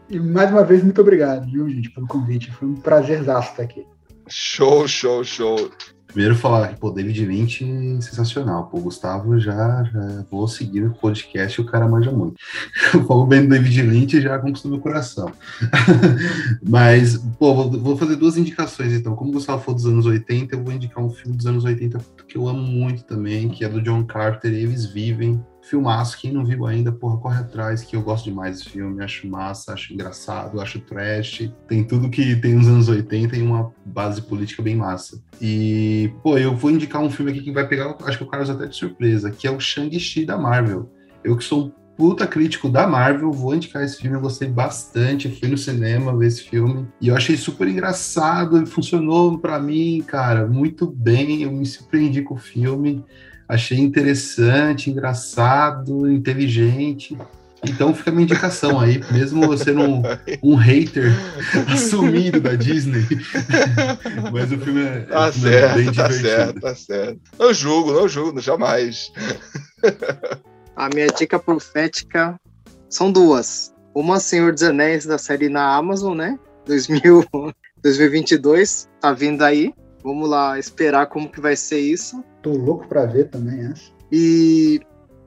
E mais uma vez, muito obrigado, viu, gente, pelo convite. Foi um prazer estar aqui. Show, show, show. Primeiro falar pô, David Lynch, sensacional. Pô, Gustavo, já, já vou seguir o podcast e o cara manja muito. Falo bem do David Lynch já conquistou meu coração. Mas, pô, vou, fazer duas indicações, então. Como o Gustavo for dos anos 80, eu vou indicar um filme dos anos 80 que eu amo muito também, que é do John Carter, Eles Vivem, Filmaço, quem não viu ainda, porra, corre atrás, que eu gosto demais desse filme, acho massa, acho engraçado, acho trash, tem tudo que tem nos anos 80 e uma base política bem massa. E, pô, eu vou indicar um filme aqui que vai pegar, acho que o Carlos até de surpresa, que é o Shang-Chi da Marvel. Eu que sou um puta crítico da Marvel, vou indicar esse filme, eu gostei bastante, fui no cinema ver esse filme, e eu achei super engraçado, e funcionou para mim, cara, muito bem, eu me surpreendi com o filme, achei interessante, engraçado, inteligente. Então fica a minha indicação aí, mesmo você não um hater assumido da Disney. Mas o filme é, tá o filme certo, é bem tá divertido. certo, tá certo. Não julgo, não julgo, jamais. A minha dica profética são duas. Uma Senhor dos Anéis da série na Amazon, né? 2000, 2022, tá vindo aí. Vamos lá esperar como que vai ser isso. Tô louco pra ver também essa. E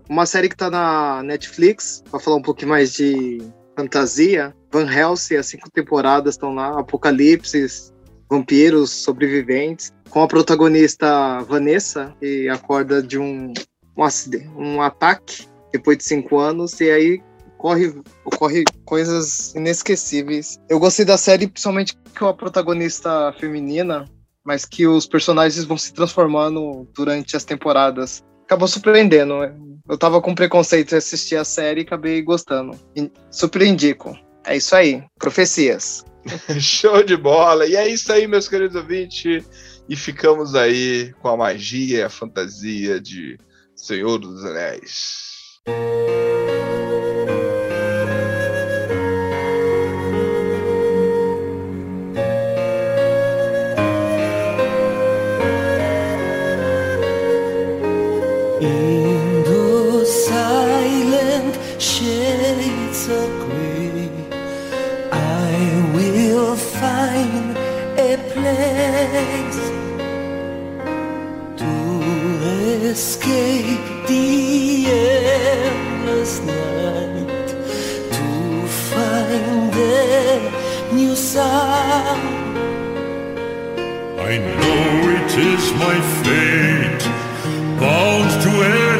uma série que tá na Netflix, pra falar um pouquinho mais de fantasia, Van Helsing, as cinco temporadas estão lá, Apocalipse, vampiros, sobreviventes, com a protagonista Vanessa, que acorda de um, um, acidente, um ataque depois de cinco anos, e aí ocorre, ocorre coisas inesquecíveis. Eu gostei da série, principalmente que a protagonista feminina mas que os personagens vão se transformando durante as temporadas. Acabou surpreendendo. Eu tava com preconceito de assistir a série e acabei gostando. E super indico. É isso aí. Profecias. Show de bola! E é isso aí, meus queridos ouvintes. E ficamos aí com a magia, a fantasia de Senhor dos Anéis. Sound. I know it is my fate, bound to Ariel's